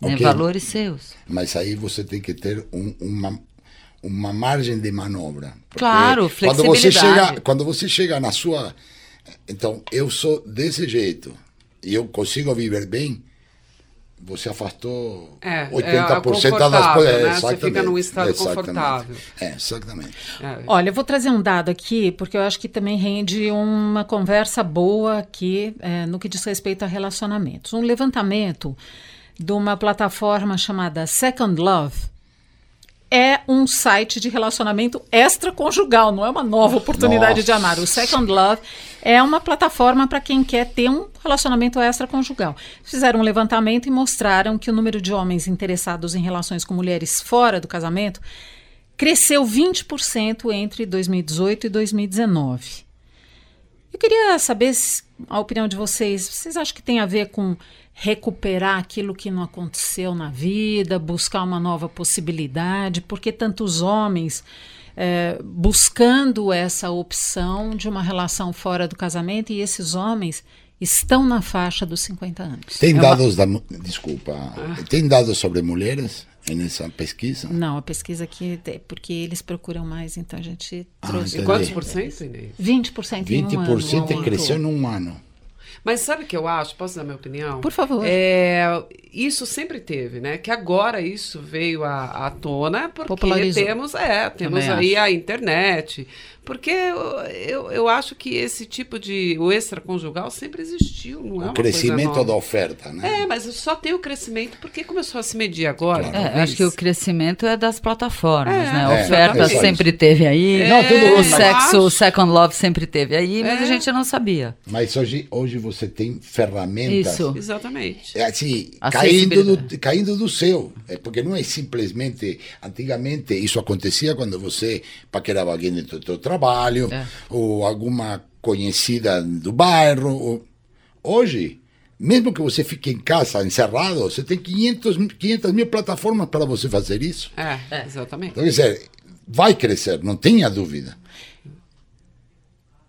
S1: né? okay. né? valores seus.
S4: Mas aí você tem que ter um, uma, uma margem de manobra.
S1: Claro,
S4: flexibilidade. Quando você, chega, quando você chega na sua... Então, eu sou desse jeito e eu consigo viver bem, você afastou é, 80% é das coisas.
S3: Né? Você fica num estado exatamente. confortável.
S4: É, exatamente. É.
S2: Olha, eu vou trazer um dado aqui, porque eu acho que também rende uma conversa boa aqui é, no que diz respeito a relacionamentos. Um levantamento de uma plataforma chamada Second Love é um site de relacionamento extraconjugal, não é uma nova oportunidade Nossa. de amar. O Second Love é uma plataforma para quem quer ter um relacionamento extraconjugal. Fizeram um levantamento e mostraram que o número de homens interessados em relações com mulheres fora do casamento cresceu 20% entre 2018 e 2019. Eu queria saber a opinião de vocês. Vocês acham que tem a ver com recuperar aquilo que não aconteceu na vida, buscar uma nova possibilidade, porque tantos homens é, buscando essa opção de uma relação fora do casamento e esses homens estão na faixa dos 50 anos.
S4: Tem é dados uma... da desculpa, ah. tem dados sobre mulheres nessa pesquisa?
S2: Não, a pesquisa aqui é porque eles procuram mais, então a gente ah, trouxe.
S3: Ah, quantos por cento, Inês?
S2: 20% 20% em um ano. 20%
S4: cresceu num ano.
S3: Mas sabe o que eu acho? Posso dar minha opinião?
S2: Por favor.
S3: É, isso sempre teve, né? Que agora isso veio à, à tona porque temos, é, temos aí acho. a internet, porque eu, eu, eu, acho que esse tipo de. O extraconjugal sempre existiu, não é? O
S4: crescimento da oferta, né?
S3: É, mas só tem o crescimento porque começou a se medir agora.
S1: Claro. É, acho que o crescimento é das plataformas, é, né? A é, oferta sempre teve aí.
S3: É, não, tudo
S1: o sexo, o Second Love sempre teve aí, mas a é. gente não sabia.
S4: Mas hoje, hoje você tem ferramentas.
S3: Isso. Exatamente.
S4: É assim, caindo do, caindo do céu. É porque não é simplesmente. Antigamente, isso acontecia quando você paquerava alguém dentro do seu trabalho é. ou alguma conhecida do bairro. Hoje, mesmo que você fique em casa encerrado, você tem 500, 500 mil plataformas para você fazer isso.
S3: É, é. exatamente.
S4: Então, quer dizer, vai crescer, não tenha dúvida.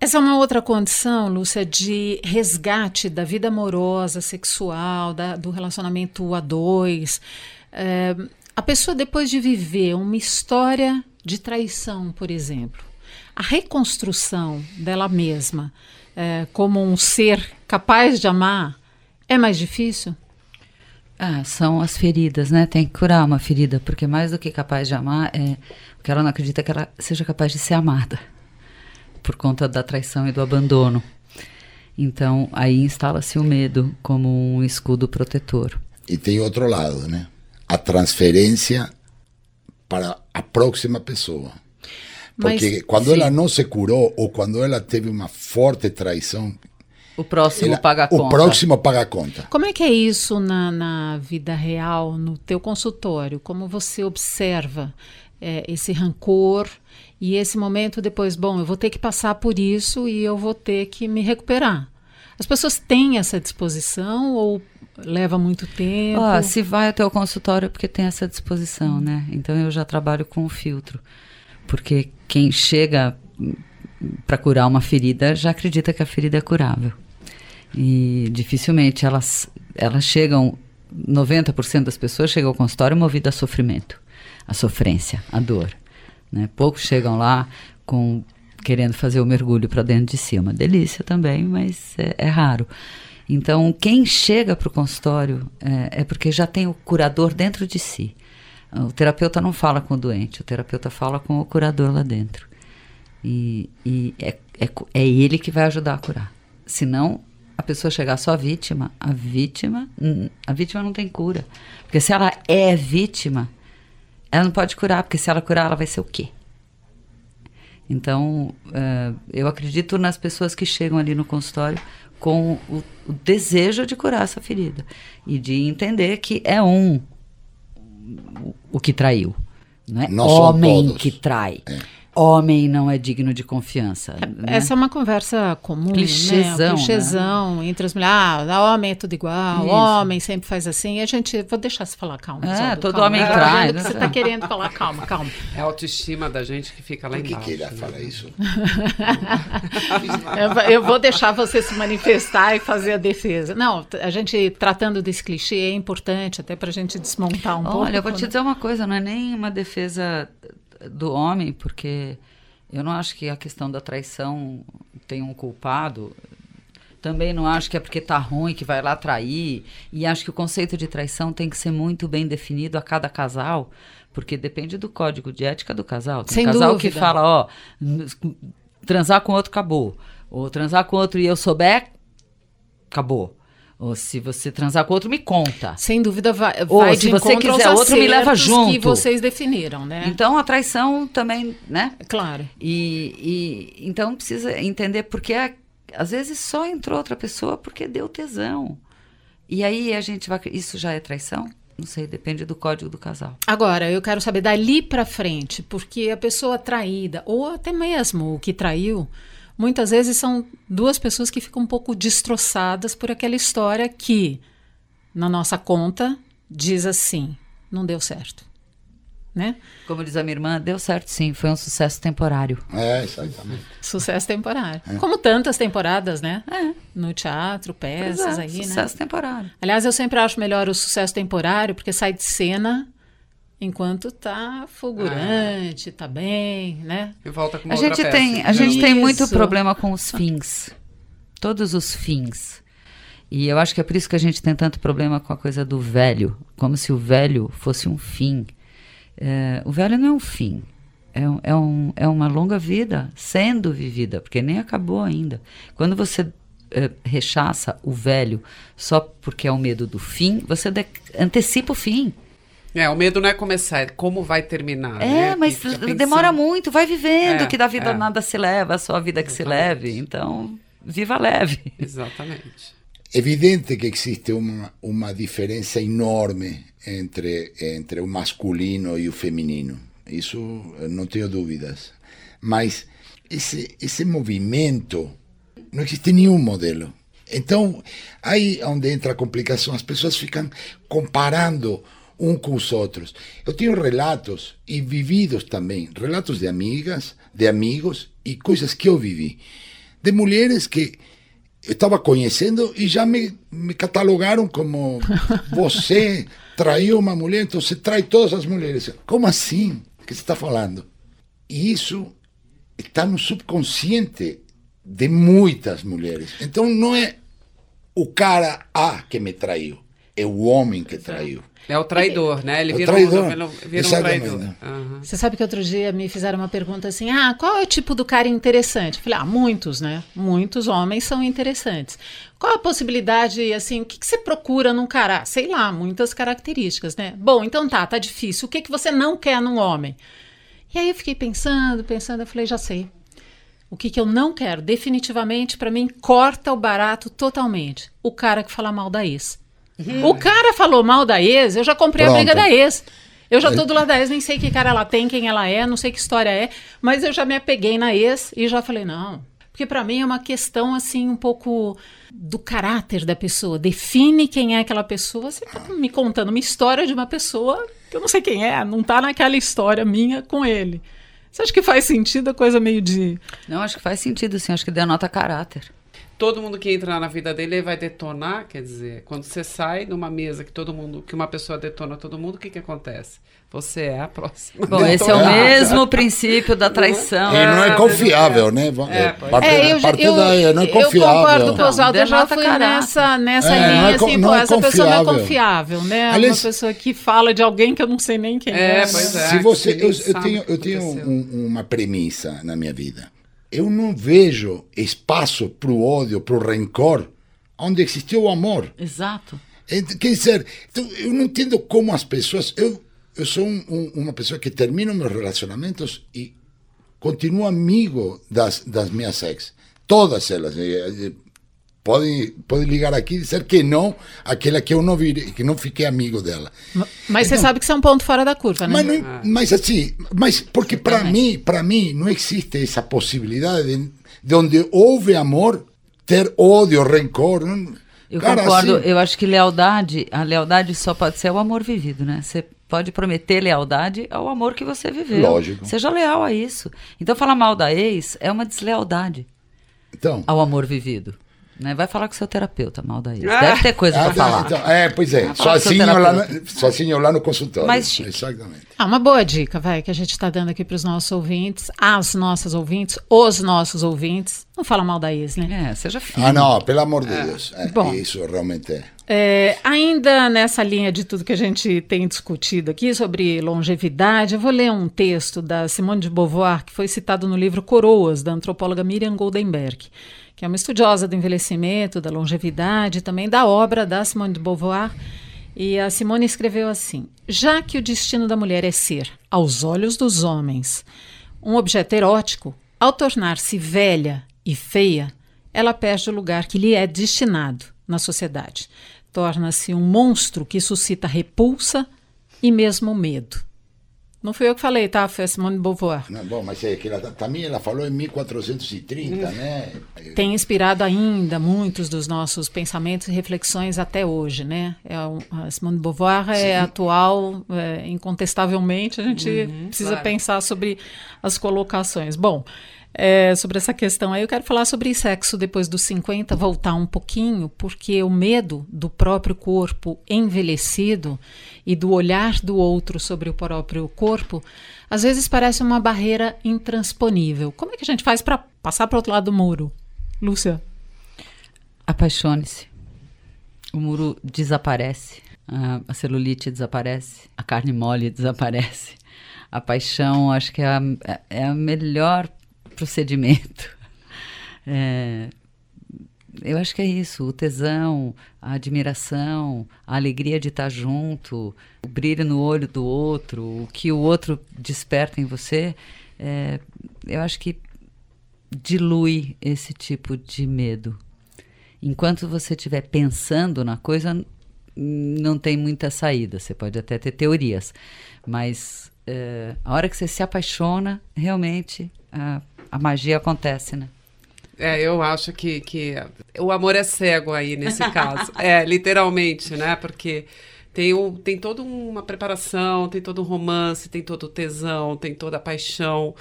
S2: Essa é uma outra condição, Lúcia, de resgate da vida amorosa, sexual, da, do relacionamento a dois. É, a pessoa, depois de viver uma história de traição, por exemplo, a reconstrução dela mesma é, como um ser capaz de amar é mais difícil?
S1: Ah, são as feridas, né? Tem que curar uma ferida, porque mais do que capaz de amar, é que ela não acredita que ela seja capaz de ser amada por conta da traição e do abandono. Então, aí instala-se o medo como um escudo protetor.
S4: E tem outro lado, né? A transferência para a próxima pessoa. Porque Mas, quando sim. ela não se curou ou quando ela teve uma forte traição,
S1: o próximo ela, paga a conta.
S4: O próximo paga a conta.
S2: Como é que é isso na, na vida real, no teu consultório? Como você observa é, esse rancor e esse momento depois, bom, eu vou ter que passar por isso e eu vou ter que me recuperar. As pessoas têm essa disposição ou leva muito tempo?
S1: Ah, se vai até o consultório é porque tem essa disposição, né? Então eu já trabalho com o filtro porque quem chega para curar uma ferida já acredita que a ferida é curável. E dificilmente elas, elas chegam, 90% das pessoas chegam ao consultório movido a sofrimento, a sofrência, a dor. Né? Poucos chegam lá com querendo fazer o mergulho para dentro de si. É uma delícia também, mas é, é raro. Então, quem chega para o consultório é, é, porque já tem o curador dentro de si. O terapeuta não fala com o doente, o terapeuta fala com o curador lá dentro. E, e é, é, é ele que vai ajudar a curar. Senão, a pessoa chegar só vítima, a vítima, a vítima não tem cura. Porque se ela é vítima, ela não pode curar, porque se ela curar, ela vai ser o quê? Então, uh, eu acredito nas pessoas que chegam ali no consultório com o, o, desejo de curar essa ferida e de entender que é um o que traiu, não é Nós homem que trai. É homem não é digno de confiança. É,
S2: né? Essa é uma conversa comum, clichêzão, né? Um clichêzão né? entre as mulheres. Ah, homem é tudo igual, Isso. homem sempre faz assim. E a gente, vou deixar você falar, calma.
S1: É, todo calma. homem traz.
S2: Você está querendo falar, calma, calma.
S3: É a autoestima da gente que fica lá Por
S4: que
S3: embaixo.
S4: que ele né? fala isso?
S2: eu, eu vou deixar você se manifestar e fazer a defesa. Não, a gente tratando desse clichê é importante até para a gente desmontar um
S1: Olha,
S2: pouco.
S1: Olha, eu vou te dizer uma coisa, não é nem uma defesa do homem, porque eu não acho que a questão da traição tem um culpado. Também não acho que é porque tá ruim que vai lá trair. E acho que o conceito de traição tem que ser muito bem definido a cada casal, porque depende do código de ética do casal. Tem
S2: Sem
S1: casal
S2: dúvida.
S1: que fala, ó, transar com outro acabou. Ou transar com outro e eu souber, acabou. Ou se você transar com outro, me conta.
S2: Sem dúvida, vai, Ou vai
S1: se você quiser outro, me leva junto.
S2: que vocês definiram, né?
S1: Então, a traição também, né?
S2: Claro.
S1: E, e então precisa entender porque é, às vezes só entrou outra pessoa porque deu tesão. E aí a gente vai... Isso já é traição? Não sei, depende do código do casal.
S2: Agora, eu quero saber dali para frente, porque a pessoa traída, ou até mesmo o que traiu muitas vezes são duas pessoas que ficam um pouco destroçadas por aquela história que, na nossa conta, diz assim: não deu certo. Né?
S1: Como diz a minha irmã, deu certo sim, foi um sucesso temporário.
S4: É, exatamente.
S2: Sucesso temporário. É. Como tantas temporadas, né?
S1: É.
S2: No teatro, peças é, aí,
S1: sucesso
S2: né?
S1: Sucesso temporário.
S2: Aliás, eu sempre acho melhor o sucesso temporário, porque sai de cena enquanto tá fulgurante, tá bem, né?
S3: E volta com uma
S1: a gente
S3: peça.
S1: tem A gente tem muito problema com os fins. Todos os fins. E eu acho que é por isso que a gente tem tanto problema com a coisa do velho, como se o velho fosse um fim. É, o velho não é um fim, é, um, é, um, é uma longa vida sendo vivida, porque nem acabou ainda. Quando você é, rechaça o velho só porque é o medo do fim, você antecipa o fim.
S3: É, o medo não é começar, é como vai terminar.
S1: É,
S3: né?
S1: mas demora muito, vai vivendo, é, que da vida é. nada se leva, só a vida que Exatamente. se leve. Então, viva leve.
S3: Exatamente.
S4: Evidente que existe uma, uma diferença enorme entre, entre o masculino e o feminino. Isso não tenho dúvidas. Mas esse, esse movimento, não existe nenhum modelo. Então, aí é onde entra a complicação. As pessoas ficam comparando um com os outros. Eu tenho relatos e vividos também, relatos de amigas, de amigos e coisas que eu vivi, de mulheres que eu estava conhecendo e já me, me catalogaram como você traiu uma mulher, então você trai todas as mulheres. Como assim? O que você está falando? E isso está no subconsciente de muitas mulheres. Então não é o cara A que me traiu, é o homem que traiu.
S3: É o traidor, né? Ele
S4: vira, traidor.
S3: Um, vira um traidor. Uhum.
S2: Você sabe que outro dia me fizeram uma pergunta assim: ah, qual é o tipo do cara interessante? Eu falei, ah, muitos, né? Muitos homens são interessantes. Qual a possibilidade, assim, o que, que você procura num cara? Sei lá, muitas características, né? Bom, então tá, tá difícil. O que, que você não quer num homem? E aí eu fiquei pensando, pensando, eu falei, já sei. O que, que eu não quero, definitivamente, para mim, corta o barato totalmente. O cara que fala mal da ex. O cara falou mal da ex, eu já comprei Pronto. a briga da ex. Eu já tô do lado da ex, nem sei que cara ela tem, quem ela é, não sei que história é, mas eu já me apeguei na ex e já falei, não. Porque para mim é uma questão assim um pouco do caráter da pessoa. Define quem é aquela pessoa. Você tá me contando uma história de uma pessoa que eu não sei quem é, não tá naquela história minha com ele. Você acha que faz sentido a coisa meio de.
S1: Não, acho que faz sentido, sim. Acho que denota caráter
S3: todo mundo que entra na vida dele vai detonar, quer dizer, quando você sai numa mesa que todo mundo, que uma pessoa detona todo mundo, o que que acontece? Você é a próxima.
S1: Bom, esse é o mesmo princípio da traição.
S4: E não é confiável, né?
S2: É, parte, é, eu, parte eu, daí, não é confiável. Eu concordo com o Oswaldo, eu já fui nessa, nessa é, linha, é, assim, pô, é essa pessoa não é confiável, né? Aliás, uma pessoa que fala de alguém que eu não sei nem quem é. é.
S3: Pois é
S4: Se você, eu, eu tenho, eu tenho um, uma premissa na minha vida eu não vejo espaço para o ódio, para o rancor, onde existiu o amor.
S1: Exato.
S4: Quer dizer, então, eu não entendo como as pessoas. Eu, eu sou um, um, uma pessoa que termino meus relacionamentos e continuo amigo das, das minhas ex. Todas elas. Pode, pode ligar aqui e dizer que não, aquela que eu não vi, que não fiquei amigo dela.
S2: Mas então, você sabe que você é um ponto fora da curva, né?
S4: Mas, não, ah. mas assim, mas porque para mim, para mim não existe essa possibilidade de, de onde houve amor ter ódio, rancor. Não,
S1: eu cara, concordo. Assim, eu acho que lealdade, a lealdade só pode ser o amor vivido, né? Você pode prometer lealdade ao amor que você viveu.
S4: Lógico.
S1: Seja leal a isso. Então falar mal da ex é uma deslealdade.
S4: Então,
S1: ao amor vivido. Né? Vai falar com seu terapeuta, mal daí. Ah, Deve ter coisa ah, para falar. Então,
S4: é, pois é. Sozinho lá, no, sozinho lá no consultório. Mas, Exatamente.
S2: Ah, uma boa dica, vai, que a gente está dando aqui para os nossos ouvintes, as nossas ouvintes, os nossos ouvintes. Não fala mal da ex,
S1: né? É, seja filho.
S4: Ah, não, pelo amor de é. Deus. É, Bom, isso realmente é.
S2: É, ainda nessa linha de tudo que a gente tem discutido aqui sobre longevidade, eu vou ler um texto da Simone de Beauvoir que foi citado no livro Coroas, da antropóloga Miriam Goldenberg que é uma estudiosa do envelhecimento, da longevidade, também da obra da Simone de Beauvoir. E a Simone escreveu assim: Já que o destino da mulher é ser, aos olhos dos homens, um objeto erótico, ao tornar-se velha e feia, ela perde o lugar que lhe é destinado na sociedade. Torna-se um monstro que suscita repulsa e mesmo medo. Não fui eu que falei, tá? Foi a Simone de Beauvoir.
S4: Não, bom, mas é que ela, também ela falou em 1430, hum. né?
S2: Tem inspirado ainda muitos dos nossos pensamentos e reflexões até hoje, né? É, a Simone de Beauvoir é Sim. é atual, é, incontestavelmente, a gente uhum, precisa claro. pensar sobre as colocações. Bom, é, sobre essa questão aí. Eu quero falar sobre sexo depois dos 50, voltar um pouquinho, porque o medo do próprio corpo envelhecido e do olhar do outro sobre o próprio corpo, às vezes parece uma barreira intransponível. Como é que a gente faz para passar para o outro lado do muro? Lúcia?
S1: Apaixone-se. O muro desaparece, a celulite desaparece, a carne mole desaparece. A paixão, acho que é a, é a melhor procedimento. É, eu acho que é isso, o tesão, a admiração, a alegria de estar junto, o brilho no olho do outro, o que o outro desperta em você, é, eu acho que dilui esse tipo de medo. Enquanto você estiver pensando na coisa, não tem muita saída. Você pode até ter teorias, mas é, a hora que você se apaixona, realmente a a magia acontece, né?
S3: É, eu acho que, que o amor é cego aí nesse caso. É, literalmente, né? Porque tem, um, tem toda uma preparação, tem todo um romance, tem todo o tesão, tem toda a paixão.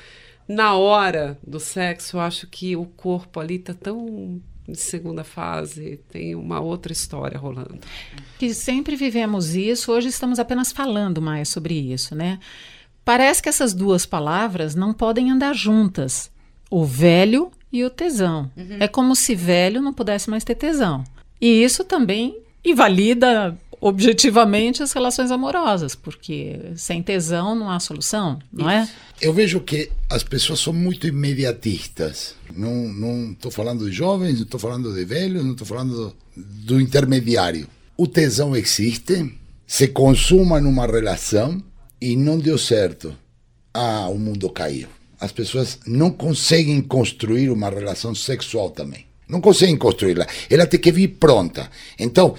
S3: Na hora do sexo, eu acho que o corpo ali tá tão em segunda fase, tem uma outra história rolando.
S2: Que sempre vivemos isso, hoje estamos apenas falando mais sobre isso, né? Parece que essas duas palavras não podem andar juntas o velho e o tesão. Uhum. É como se velho não pudesse mais ter tesão. E isso também invalida objetivamente as relações amorosas, porque sem tesão não há solução, não é?
S4: Eu vejo que as pessoas são muito imediatistas. Não estou falando de jovens, não estou falando de velhos, não estou falando do, do intermediário. O tesão existe, se consuma numa relação e não deu certo. Ah, o mundo caiu as pessoas não conseguem construir uma relação sexual também. Não conseguem construí-la. Ela tem que vir pronta. Então,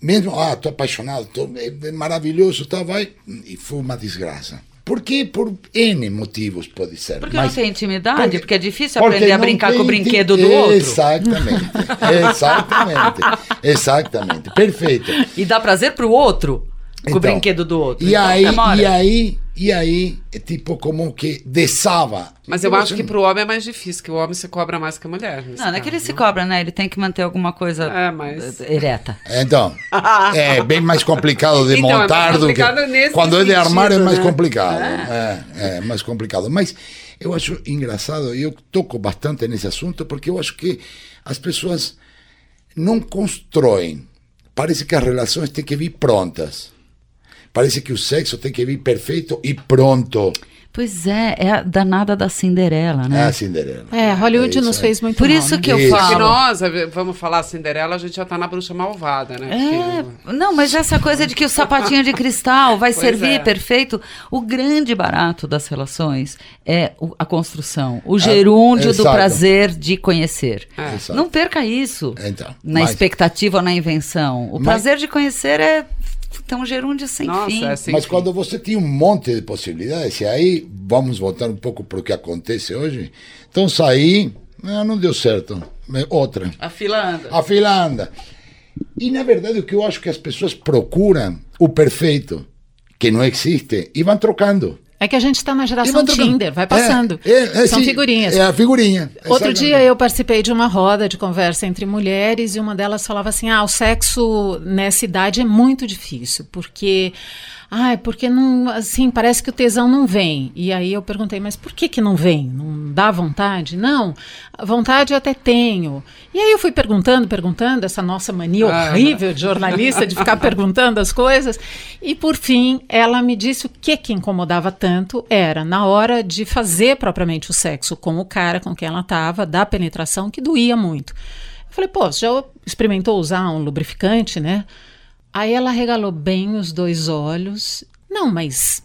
S4: mesmo, ah, estou apaixonado, tô, é, maravilhoso, tá, vai, e foi uma desgraça. Por quê? Por N motivos pode ser.
S1: Porque Mas, não tem intimidade, porque, porque é difícil aprender a brincar com o brinquedo do outro.
S4: Exatamente, exatamente, exatamente, perfeito.
S1: E dá prazer para o outro com então, o brinquedo do outro.
S4: E, então, aí, e aí E aí, é tipo, como que desava.
S3: Mas eu acho que para o homem é mais difícil, que o homem se cobra mais que a mulher.
S1: Não, não é que ele se cobra, né? Ele tem que manter alguma coisa é, mas... ereta.
S4: Então, é bem mais complicado de então, montar é do que. Quando sentido, é de armário é mais né? complicado. É. é, é mais complicado. Mas eu acho engraçado, eu toco bastante nesse assunto, porque eu acho que as pessoas não constroem. Parece que as relações têm que vir prontas. Parece que o sexo tem que vir perfeito e pronto.
S1: Pois é, é a danada da Cinderela, né?
S4: É a Cinderela.
S2: É, Hollywood é nos fez muito
S1: Por mal, isso
S2: né?
S1: que eu isso. falo.
S3: nós, vamos falar Cinderela, a gente já tá na bruxa malvada,
S1: né? É, não, mas essa coisa de que o sapatinho de cristal vai pois servir é. perfeito. O grande barato das relações é a construção, o gerúndio é, do prazer de conhecer. É. Não perca isso então, na mas, expectativa ou na invenção. O mas, prazer de conhecer é então, gerúndio sem Nossa, fim. É
S4: sem Mas fim. quando você tem um monte de possibilidades, e aí vamos voltar um pouco para o que acontece hoje. Então, saí, ah, não deu certo. Outra.
S3: A fila anda.
S4: A fila anda. E, na verdade, o que eu acho que as pessoas procuram, o perfeito, que não existe, e vão trocando.
S2: É que a gente está na geração Tinder, vai passando. É, é, é, São figurinhas.
S4: É a figurinha.
S2: Outro dia eu participei de uma roda de conversa entre mulheres e uma delas falava assim: ah, o sexo nessa idade é muito difícil, porque ah, é porque não, assim, parece que o tesão não vem. E aí eu perguntei, mas por que que não vem? Não dá vontade? Não, vontade eu até tenho. E aí eu fui perguntando, perguntando, essa nossa mania ah, horrível de jornalista de ficar perguntando as coisas. E por fim, ela me disse o que que incomodava tanto era na hora de fazer propriamente o sexo com o cara com quem ela estava, da penetração, que doía muito. Eu falei, pô, você já experimentou usar um lubrificante, né? Aí ela regalou bem os dois olhos. Não, mas.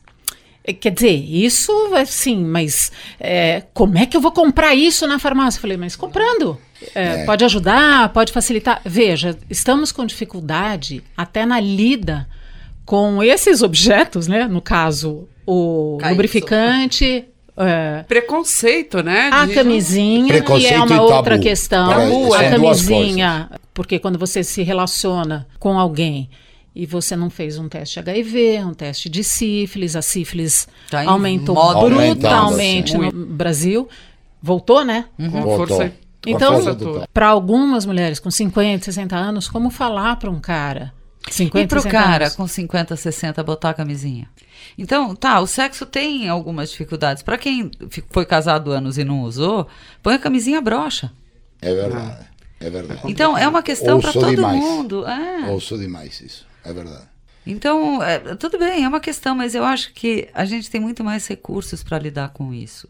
S2: Eh, quer dizer, isso sim, mas é, como é que eu vou comprar isso na farmácia? Eu falei, mas comprando. É, é. Pode ajudar, pode facilitar. Veja, estamos com dificuldade até na lida com esses objetos, né? No caso, o lubrificante,
S3: é. Preconceito, né?
S2: A camisinha, Preconceito que é uma outra questão. Tabu, a camisinha, porque quando você se relaciona com alguém e você não fez um teste HIV, um teste de sífilis, a sífilis tá aumentou brutalmente no Brasil. Voltou, né?
S3: Uhum. Com força.
S2: Então, para algumas mulheres com 50, 60 anos, como falar para um cara
S1: 50, e pro cara anos. com 50, 60 botar a camisinha? Então, tá, o sexo tem algumas dificuldades. Para quem foi casado anos e não usou, põe a camisinha brocha.
S4: É verdade. É verdade.
S1: Então, é uma questão para todo demais. mundo. É.
S4: Ouço demais isso. É verdade.
S1: Então, é, tudo bem, é uma questão, mas eu acho que a gente tem muito mais recursos para lidar com isso.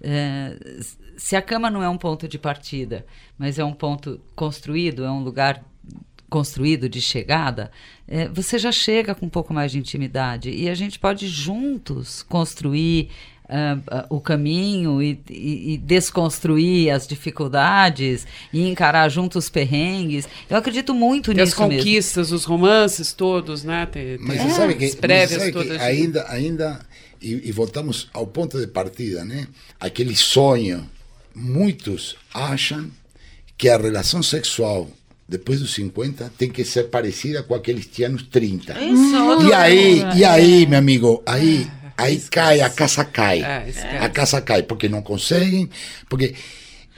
S1: É, se a cama não é um ponto de partida, mas é um ponto construído, é um lugar construído de chegada, é, você já chega com um pouco mais de intimidade e a gente pode juntos construir uh, o caminho e, e, e, desconstruir as dificuldades e encarar juntos os perrengues. Eu acredito muito e nisso.
S3: As conquistas,
S1: mesmo.
S3: os romances todos, né?
S4: Tem, tem mas você sabe que, prévias sabe todas. Que ainda, ainda e, e voltamos ao ponto de partida, né? Aquele sonho. Muitos acham que a relação sexual depois dos 50 tem que ser parecida com aqueles anos 30. Isso, e aí, e aí, meu amigo, aí, aí cai, a casa cai. É, a casa cai, porque não conseguem, porque...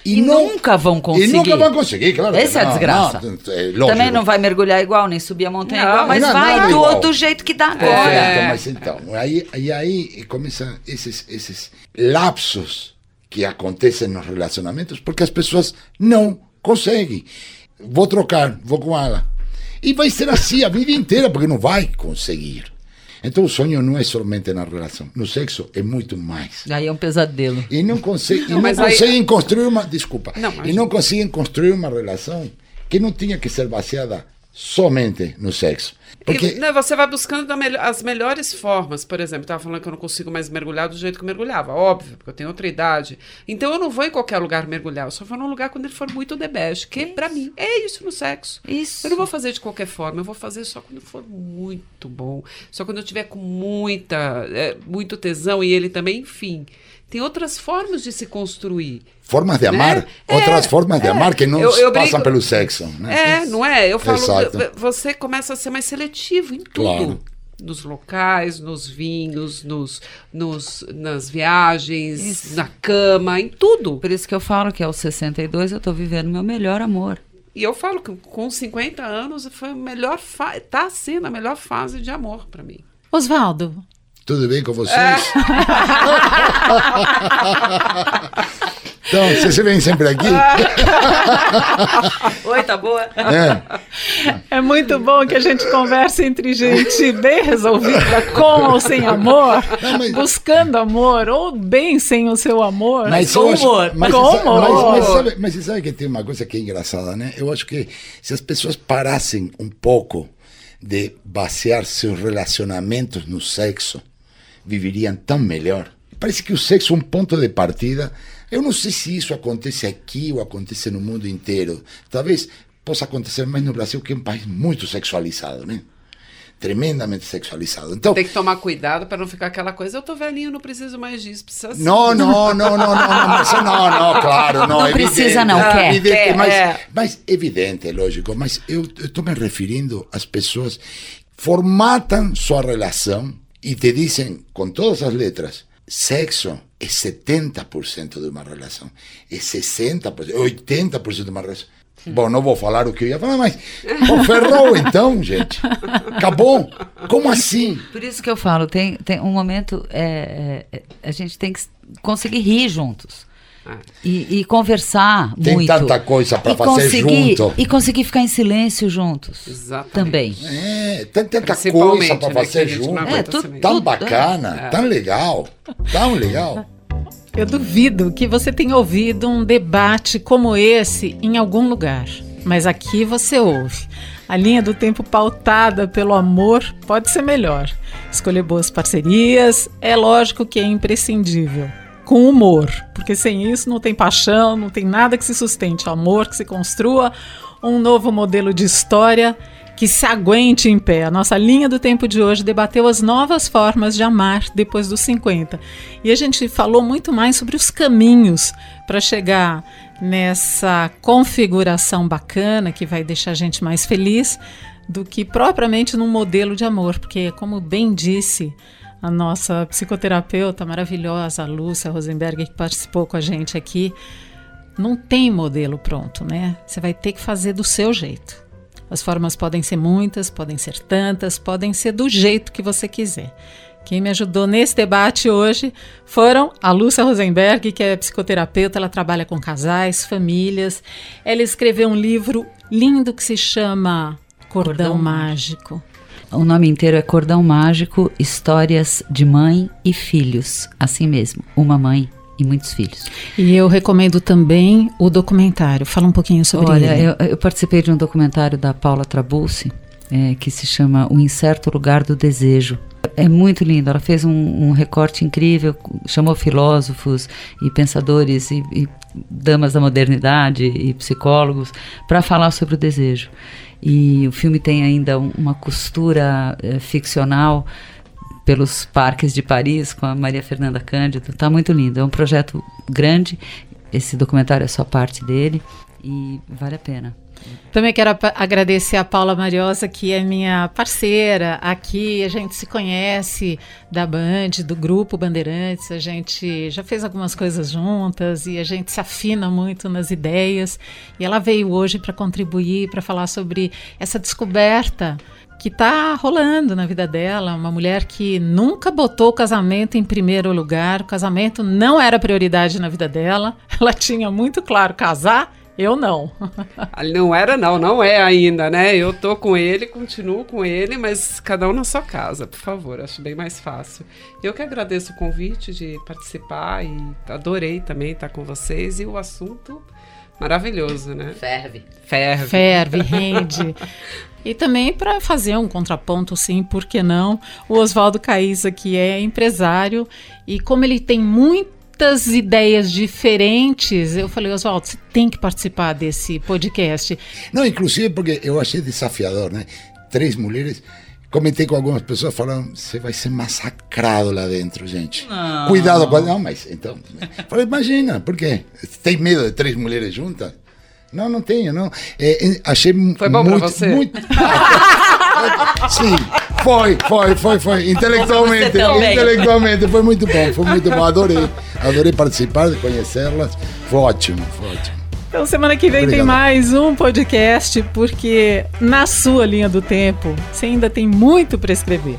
S1: E, e não, nunca vão conseguir.
S4: E nunca vão conseguir, claro.
S1: Essa é a desgraça. Não, é Também não vai mergulhar igual, nem subir a montanha não, igual, mas não, vai do, do, jeito que dá agora.
S4: É. Mas então, aí, aí, aí começam esses, esses lapsos que acontecem nos relacionamentos porque as pessoas não conseguem vou trocar, vou com ela. E vai ser assim a vida inteira, porque não vai conseguir. Então o sonho não é somente na relação, no sexo é muito mais.
S1: Aí é um pesadelo.
S4: E não, consegue, não, não conseguem aí... construir uma, desculpa, não, mas... e não conseguem construir uma relação que não tinha que ser baseada somente no sexo.
S3: Porque e, né, você vai buscando as melhores formas. Por exemplo, estava falando que eu não consigo mais mergulhar do jeito que eu mergulhava. Óbvio, porque eu tenho outra idade. Então eu não vou em qualquer lugar mergulhar. Eu só vou num lugar quando ele for muito debege. Que para mim é isso no sexo.
S1: Isso.
S3: Eu não vou fazer de qualquer forma. Eu vou fazer só quando for muito bom. Só quando eu tiver com muita, é, muito tesão e ele também, enfim. Tem outras formas de se construir.
S4: Formas de amar, né? outras é, formas de é. amar que não eu, eu passam pelo sexo.
S3: Né? É, não é? Eu falo, Exato. você começa a ser mais seletivo em tudo. Claro. nos locais, nos vinhos, nos, nos, nas viagens, isso. na cama, em tudo.
S1: Por isso que eu falo que aos 62 eu estou vivendo meu melhor amor.
S3: E eu falo que com 50 anos foi a melhor está sendo a melhor fase de amor para mim.
S2: Oswaldo.
S4: Tudo bem com vocês? É. Então, vocês vêm sempre aqui?
S1: Oi, tá boa?
S2: É. é muito bom que a gente converse entre gente bem resolvida, com ou sem amor, Não, mas... buscando amor, ou bem sem o seu amor.
S1: Mas com humor.
S2: Mas, com humor.
S4: Mas, mas, sabe, mas você sabe que tem uma coisa que é engraçada, né? Eu acho que se as pessoas parassem um pouco de basear seus relacionamentos no sexo, viveriam tão melhor. Parece que o sexo é um ponto de partida eu não sei se isso acontece aqui ou acontece no mundo inteiro. Talvez possa acontecer mais no Brasil, que é um país muito sexualizado, né? Tremendamente sexualizado. Então,
S3: Tem que tomar cuidado para não ficar aquela coisa, eu tô velhinho, não preciso mais disso. Precisa
S4: não, não, não, não, não, não, mas, não, não, claro, não.
S1: Não
S4: evidente,
S1: precisa, não, quer.
S4: Evidente,
S1: quer
S4: mas, é. mas evidente, lógico. Mas eu estou me referindo às pessoas formatam sua relação e te dizem, com todas as letras, sexo é 70% de uma relação, é 60%, 80% de uma relação. Bom, não vou falar o que eu ia falar, mas pô, ferrou então, gente. Acabou. Como assim?
S1: Por isso que eu falo, tem, tem um momento, é, é, a gente tem que conseguir rir juntos. E, e, conversar
S4: Tem
S1: muito.
S4: Tem tanta coisa para fazer junto.
S1: E conseguir ficar em silêncio juntos.
S3: Exatamente.
S1: Também.
S4: É, tem tanta coisa para né, fazer junto. É, tudo, tão tudo, bacana, é. tão legal. Tão legal.
S2: Eu duvido que você tenha ouvido um debate como esse em algum lugar. Mas aqui você ouve. A linha do tempo pautada pelo amor pode ser melhor. Escolher boas parcerias é lógico que é imprescindível com humor, porque sem isso não tem paixão, não tem nada que se sustente, amor que se construa um novo modelo de história que se aguente em pé. A nossa linha do tempo de hoje debateu as novas formas de amar depois dos 50. E a gente falou muito mais sobre os caminhos para chegar nessa configuração bacana que vai deixar a gente mais feliz do que propriamente num modelo de amor, porque como bem disse a nossa psicoterapeuta maravilhosa, a Lúcia Rosenberg, que participou com a gente aqui, não tem modelo pronto, né? Você vai ter que fazer do seu jeito. As formas podem ser muitas, podem ser tantas, podem ser do jeito que você quiser. Quem me ajudou nesse debate hoje foram a Lúcia Rosenberg, que é psicoterapeuta, ela trabalha com casais, famílias. Ela escreveu um livro lindo que se chama Cordão, Cordão Mágico.
S1: O nome inteiro é Cordão Mágico, Histórias de Mãe e Filhos. Assim mesmo, uma mãe e muitos filhos.
S2: E eu recomendo também o documentário. Fala um pouquinho sobre
S1: Olha,
S2: ele.
S1: Eu, eu participei de um documentário da Paula Trabulsi, é, que se chama O Incerto Lugar do Desejo. É muito lindo. Ela fez um, um recorte incrível, chamou filósofos e pensadores e, e damas da modernidade e psicólogos para falar sobre o desejo. E o filme tem ainda uma costura é, ficcional pelos parques de Paris com a Maria Fernanda Cândido. Está muito lindo. É um projeto grande. Esse documentário é só parte dele e vale a pena.
S2: Também quero agradecer a Paula Mariosa, que é minha parceira aqui. A gente se conhece da Band, do grupo Bandeirantes. A gente já fez algumas coisas juntas e a gente se afina muito nas ideias. E ela veio hoje para contribuir, para falar sobre essa descoberta que está rolando na vida dela, uma mulher que nunca botou o casamento em primeiro lugar, o casamento não era prioridade na vida dela, ela tinha muito claro casar eu não.
S3: não era, não, não é ainda, né? Eu tô com ele, continuo com ele, mas cada um na sua casa, por favor, acho bem mais fácil. Eu que agradeço o convite de participar e adorei também estar com vocês e o assunto maravilhoso, né?
S1: Ferve.
S3: Ferve.
S2: Ferve, rende. E também para fazer um contraponto, sim, por que não? O Oswaldo Caísa, que é empresário, e como ele tem muito muitas ideias diferentes. Eu falei, Oswaldo, você tem que participar desse podcast.
S4: Não, inclusive porque eu achei desafiador, né? Três mulheres. Comentei com algumas pessoas falando, você vai ser massacrado lá dentro, gente. Não. Cuidado com. Não, mas então. Falei, imagina, por quê? Tem medo de três mulheres juntas? Não, não tenho, não. É, é achei
S3: Foi bom muito, pra você?
S4: Muito... Sim, Foi, foi, foi, foi. Intelectualmente, intelectualmente. Foi muito bom, foi muito bom. Adorei. Adorei participar, conhecê-las. Foi ótimo, foi ótimo.
S2: Então, semana que vem Obrigado. tem mais um podcast, porque na sua linha do tempo, você ainda tem muito para escrever.